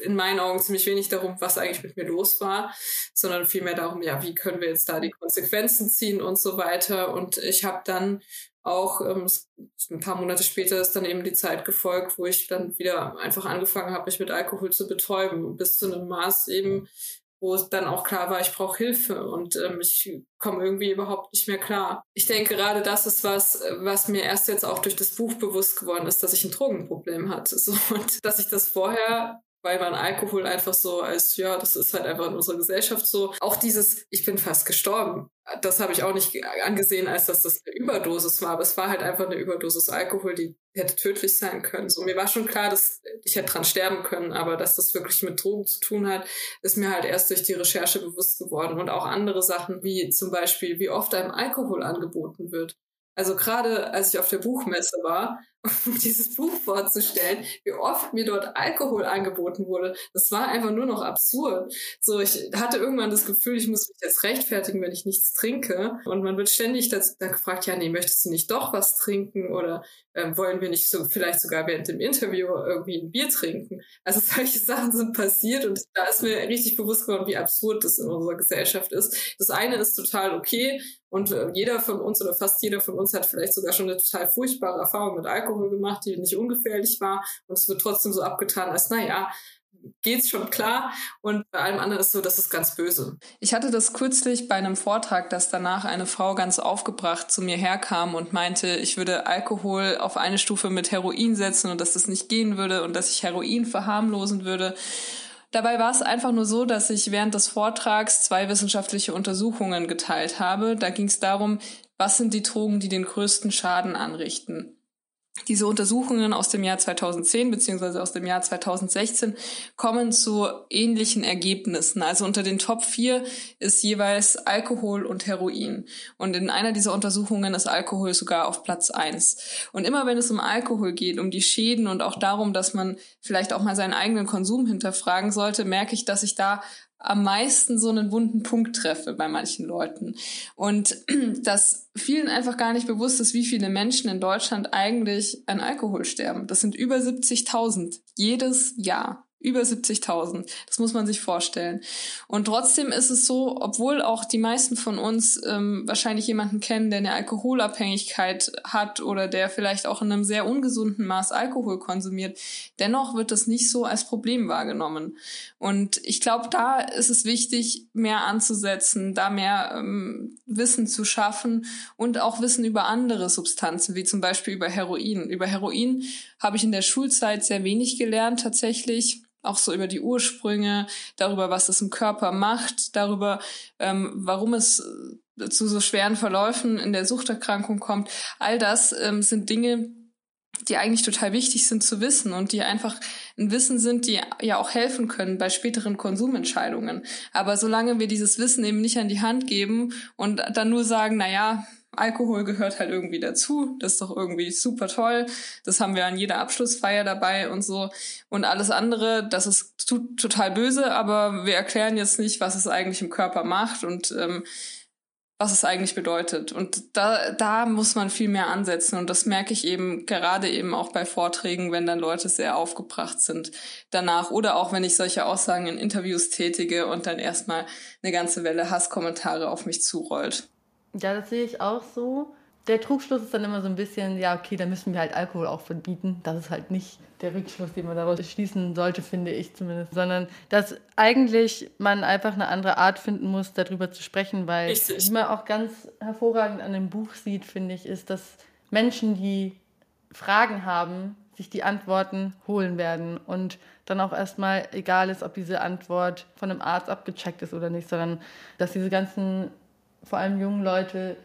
[SPEAKER 3] in meinen Augen ziemlich wenig darum, was eigentlich mit mir los war, sondern vielmehr darum, ja, wie können wir jetzt da die Konsequenzen ziehen und so weiter. Und ich habe dann auch ähm, ein paar Monate später ist dann eben die Zeit gefolgt, wo ich dann wieder einfach angefangen habe, mich mit Alkohol zu betäuben, bis zu einem Maß eben, wo es dann auch klar war, ich brauche Hilfe und ähm, ich komme irgendwie überhaupt nicht mehr klar. Ich denke, gerade das ist was, was mir erst jetzt auch durch das Buch bewusst geworden ist, dass ich ein Drogenproblem hatte. So, und dass ich das vorher weil man Alkohol einfach so als, ja, das ist halt einfach in unserer Gesellschaft so. Auch dieses, ich bin fast gestorben, das habe ich auch nicht angesehen, als dass das eine Überdosis war, aber es war halt einfach eine Überdosis Alkohol, die hätte tödlich sein können. So, mir war schon klar, dass ich hätte dran sterben können, aber dass das wirklich mit Drogen zu tun hat, ist mir halt erst durch die Recherche bewusst geworden. Und auch andere Sachen, wie zum Beispiel, wie oft einem Alkohol angeboten wird. Also gerade als ich auf der Buchmesse war, um dieses Buch vorzustellen, wie oft mir dort Alkohol angeboten wurde, das war einfach nur noch absurd. So, ich hatte irgendwann das Gefühl, ich muss mich jetzt rechtfertigen, wenn ich nichts trinke. Und man wird ständig da, gefragt, ja, nee, möchtest du nicht doch was trinken? Oder ähm, wollen wir nicht so vielleicht sogar während dem Interview irgendwie ein Bier trinken? Also solche Sachen sind passiert und da ist mir richtig bewusst geworden, wie absurd das in unserer Gesellschaft ist. Das eine ist total okay und äh, jeder von uns oder fast jeder von uns hat vielleicht sogar schon eine total furchtbare Erfahrung mit Alkohol gemacht, die nicht ungefährlich war. Und es wird trotzdem so abgetan, als naja, geht's schon klar. Und bei allem anderen ist so, das ist ganz böse.
[SPEAKER 4] Ich hatte das kürzlich bei einem Vortrag, dass danach eine Frau ganz aufgebracht zu mir herkam und meinte, ich würde Alkohol auf eine Stufe mit Heroin setzen und dass das nicht gehen würde und dass ich Heroin verharmlosen würde. Dabei war es einfach nur so, dass ich während des Vortrags zwei wissenschaftliche Untersuchungen geteilt habe. Da ging es darum, was sind die Drogen, die den größten Schaden anrichten. Diese Untersuchungen aus dem Jahr 2010 beziehungsweise aus dem Jahr 2016 kommen zu ähnlichen Ergebnissen. Also unter den Top 4 ist jeweils Alkohol und Heroin. Und in einer dieser Untersuchungen ist Alkohol sogar auf Platz 1. Und immer wenn es um Alkohol geht, um die Schäden und auch darum, dass man vielleicht auch mal seinen eigenen Konsum hinterfragen sollte, merke ich, dass ich da am meisten so einen wunden Punkt treffe bei manchen Leuten. Und dass vielen einfach gar nicht bewusst ist, wie viele Menschen in Deutschland eigentlich an Alkohol sterben. Das sind über 70.000 jedes Jahr. Über 70.000. Das muss man sich vorstellen. Und trotzdem ist es so, obwohl auch die meisten von uns ähm, wahrscheinlich jemanden kennen, der eine Alkoholabhängigkeit hat oder der vielleicht auch in einem sehr ungesunden Maß Alkohol konsumiert, dennoch wird das nicht so als Problem wahrgenommen. Und ich glaube, da ist es wichtig, mehr anzusetzen, da mehr ähm, Wissen zu schaffen und auch Wissen über andere Substanzen, wie zum Beispiel über Heroin. Über Heroin habe ich in der Schulzeit sehr wenig gelernt tatsächlich auch so über die Ursprünge, darüber, was es im Körper macht, darüber, ähm, warum es äh, zu so schweren Verläufen in der Suchterkrankung kommt. All das ähm, sind Dinge, die eigentlich total wichtig sind zu wissen und die einfach ein Wissen sind, die ja auch helfen können bei späteren Konsumentscheidungen. Aber solange wir dieses Wissen eben nicht an die Hand geben und dann nur sagen, na ja, Alkohol gehört halt irgendwie dazu. Das ist doch irgendwie super toll. Das haben wir an jeder Abschlussfeier dabei und so. Und alles andere, das ist total böse, aber wir erklären jetzt nicht, was es eigentlich im Körper macht und ähm, was es eigentlich bedeutet. Und da, da muss man viel mehr ansetzen. Und das merke ich eben gerade eben auch bei Vorträgen, wenn dann Leute sehr aufgebracht sind danach. Oder auch wenn ich solche Aussagen in Interviews tätige und dann erstmal eine ganze Welle Hasskommentare auf mich zurollt.
[SPEAKER 2] Ja, das sehe ich auch so. Der Trugschluss ist dann immer so ein bisschen, ja, okay, dann müssen wir halt Alkohol auch verbieten. Das ist halt nicht der Rückschluss, den man daraus schließen sollte, finde ich zumindest. Sondern, dass eigentlich man einfach eine andere Art finden muss, darüber zu sprechen, weil, Richtig. wie man auch ganz hervorragend an dem Buch sieht, finde ich, ist, dass Menschen, die Fragen haben, sich die Antworten holen werden und dann auch erstmal egal ist, ob diese Antwort von einem Arzt abgecheckt ist oder nicht, sondern dass diese ganzen, vor allem jungen Leute,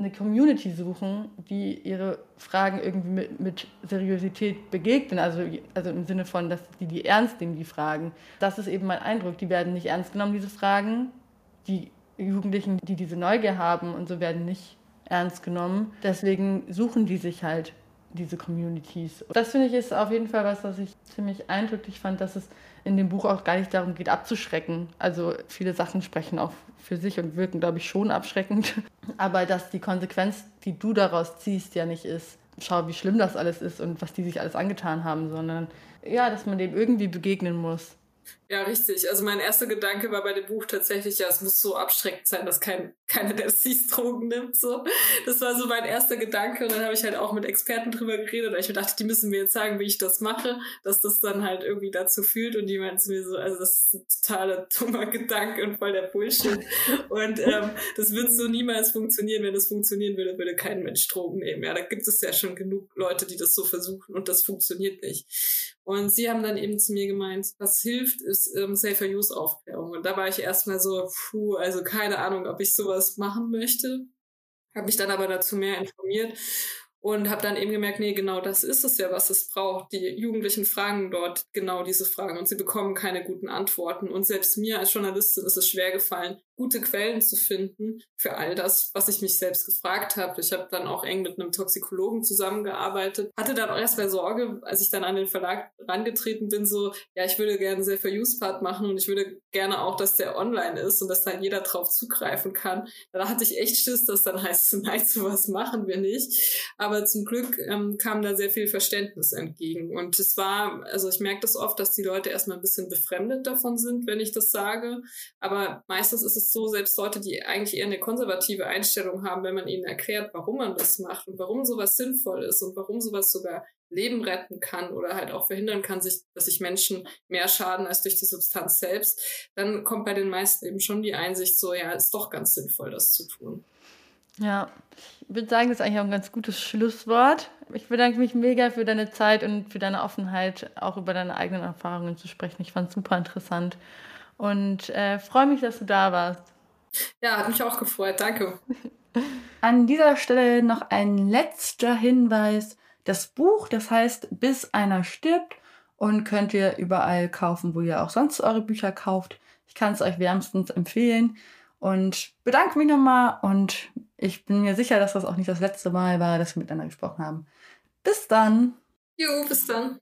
[SPEAKER 2] eine Community suchen, die ihre Fragen irgendwie mit, mit Seriosität begegnen, also, also im Sinne von, dass die die ernst nehmen, die Fragen. Das ist eben mein Eindruck. Die werden nicht ernst genommen, diese Fragen. Die Jugendlichen, die diese Neugier haben und so werden nicht ernst genommen. Deswegen suchen die sich halt diese Communities. Das finde ich ist auf jeden Fall was, was ich ziemlich eindrücklich fand, dass es in dem Buch auch gar nicht darum geht, abzuschrecken. Also viele Sachen sprechen auch für sich und wirken, glaube ich, schon abschreckend. Aber dass die Konsequenz, die du daraus ziehst, ja nicht ist, schau, wie schlimm das alles ist und was die sich alles angetan haben, sondern ja, dass man dem irgendwie begegnen muss.
[SPEAKER 3] Ja, richtig. Also mein erster Gedanke war bei dem Buch tatsächlich, ja, es muss so abschreckend sein, dass kein, keiner der Drogen nimmt. So. Das war so mein erster Gedanke. Und dann habe ich halt auch mit Experten drüber geredet, weil ich dachte, die müssen mir jetzt sagen, wie ich das mache, dass das dann halt irgendwie dazu fühlt. Und die meinten mir so, also das ist ein totaler dummer Gedanke und voll der Bullshit. Und ähm, das wird so niemals funktionieren. Wenn das funktionieren würde, würde kein Mensch Drogen nehmen. Ja, da gibt es ja schon genug Leute, die das so versuchen und das funktioniert nicht. Und sie haben dann eben zu mir gemeint, was hilft, ist ähm, Safer Use Aufklärung. Und da war ich erstmal so, puh, also keine Ahnung, ob ich sowas machen möchte. Habe mich dann aber dazu mehr informiert und habe dann eben gemerkt, nee, genau das ist es ja, was es braucht. Die Jugendlichen fragen dort genau diese Fragen und sie bekommen keine guten Antworten. Und selbst mir als Journalistin ist es schwer gefallen, gute Quellen zu finden für all das, was ich mich selbst gefragt habe. Ich habe dann auch eng mit einem Toxikologen zusammengearbeitet, hatte dann auch erstmal Sorge, als ich dann an den Verlag rangetreten bin, so, ja, ich würde gerne sehr für Use Part machen und ich würde gerne auch, dass der online ist und dass dann jeder drauf zugreifen kann. Da hatte ich echt Schiss, dass dann heißt, nein, sowas machen wir nicht. Aber zum Glück ähm, kam da sehr viel Verständnis entgegen. Und es war, also ich merke das oft, dass die Leute erstmal ein bisschen befremdet davon sind, wenn ich das sage. Aber meistens ist so, selbst Leute, die eigentlich eher eine konservative Einstellung haben, wenn man ihnen erklärt, warum man das macht und warum sowas sinnvoll ist und warum sowas sogar Leben retten kann oder halt auch verhindern kann, sich, dass sich Menschen mehr schaden als durch die Substanz selbst, dann kommt bei den meisten eben schon die Einsicht so, ja, ist doch ganz sinnvoll, das zu tun.
[SPEAKER 2] Ja, ich würde sagen, das ist eigentlich auch ein ganz gutes Schlusswort. Ich bedanke mich mega für deine Zeit und für deine Offenheit, auch über deine eigenen Erfahrungen zu sprechen. Ich fand es super interessant und äh, freue mich, dass du da warst.
[SPEAKER 3] Ja, hat mich auch gefreut. Danke.
[SPEAKER 2] An dieser Stelle noch ein letzter Hinweis. Das Buch, das heißt Bis einer stirbt und könnt ihr überall kaufen, wo ihr auch sonst eure Bücher kauft. Ich kann es euch wärmstens empfehlen und bedanke mich nochmal und ich bin mir sicher, dass das auch nicht das letzte Mal war, dass wir miteinander gesprochen haben. Bis dann.
[SPEAKER 3] Jo, bis dann.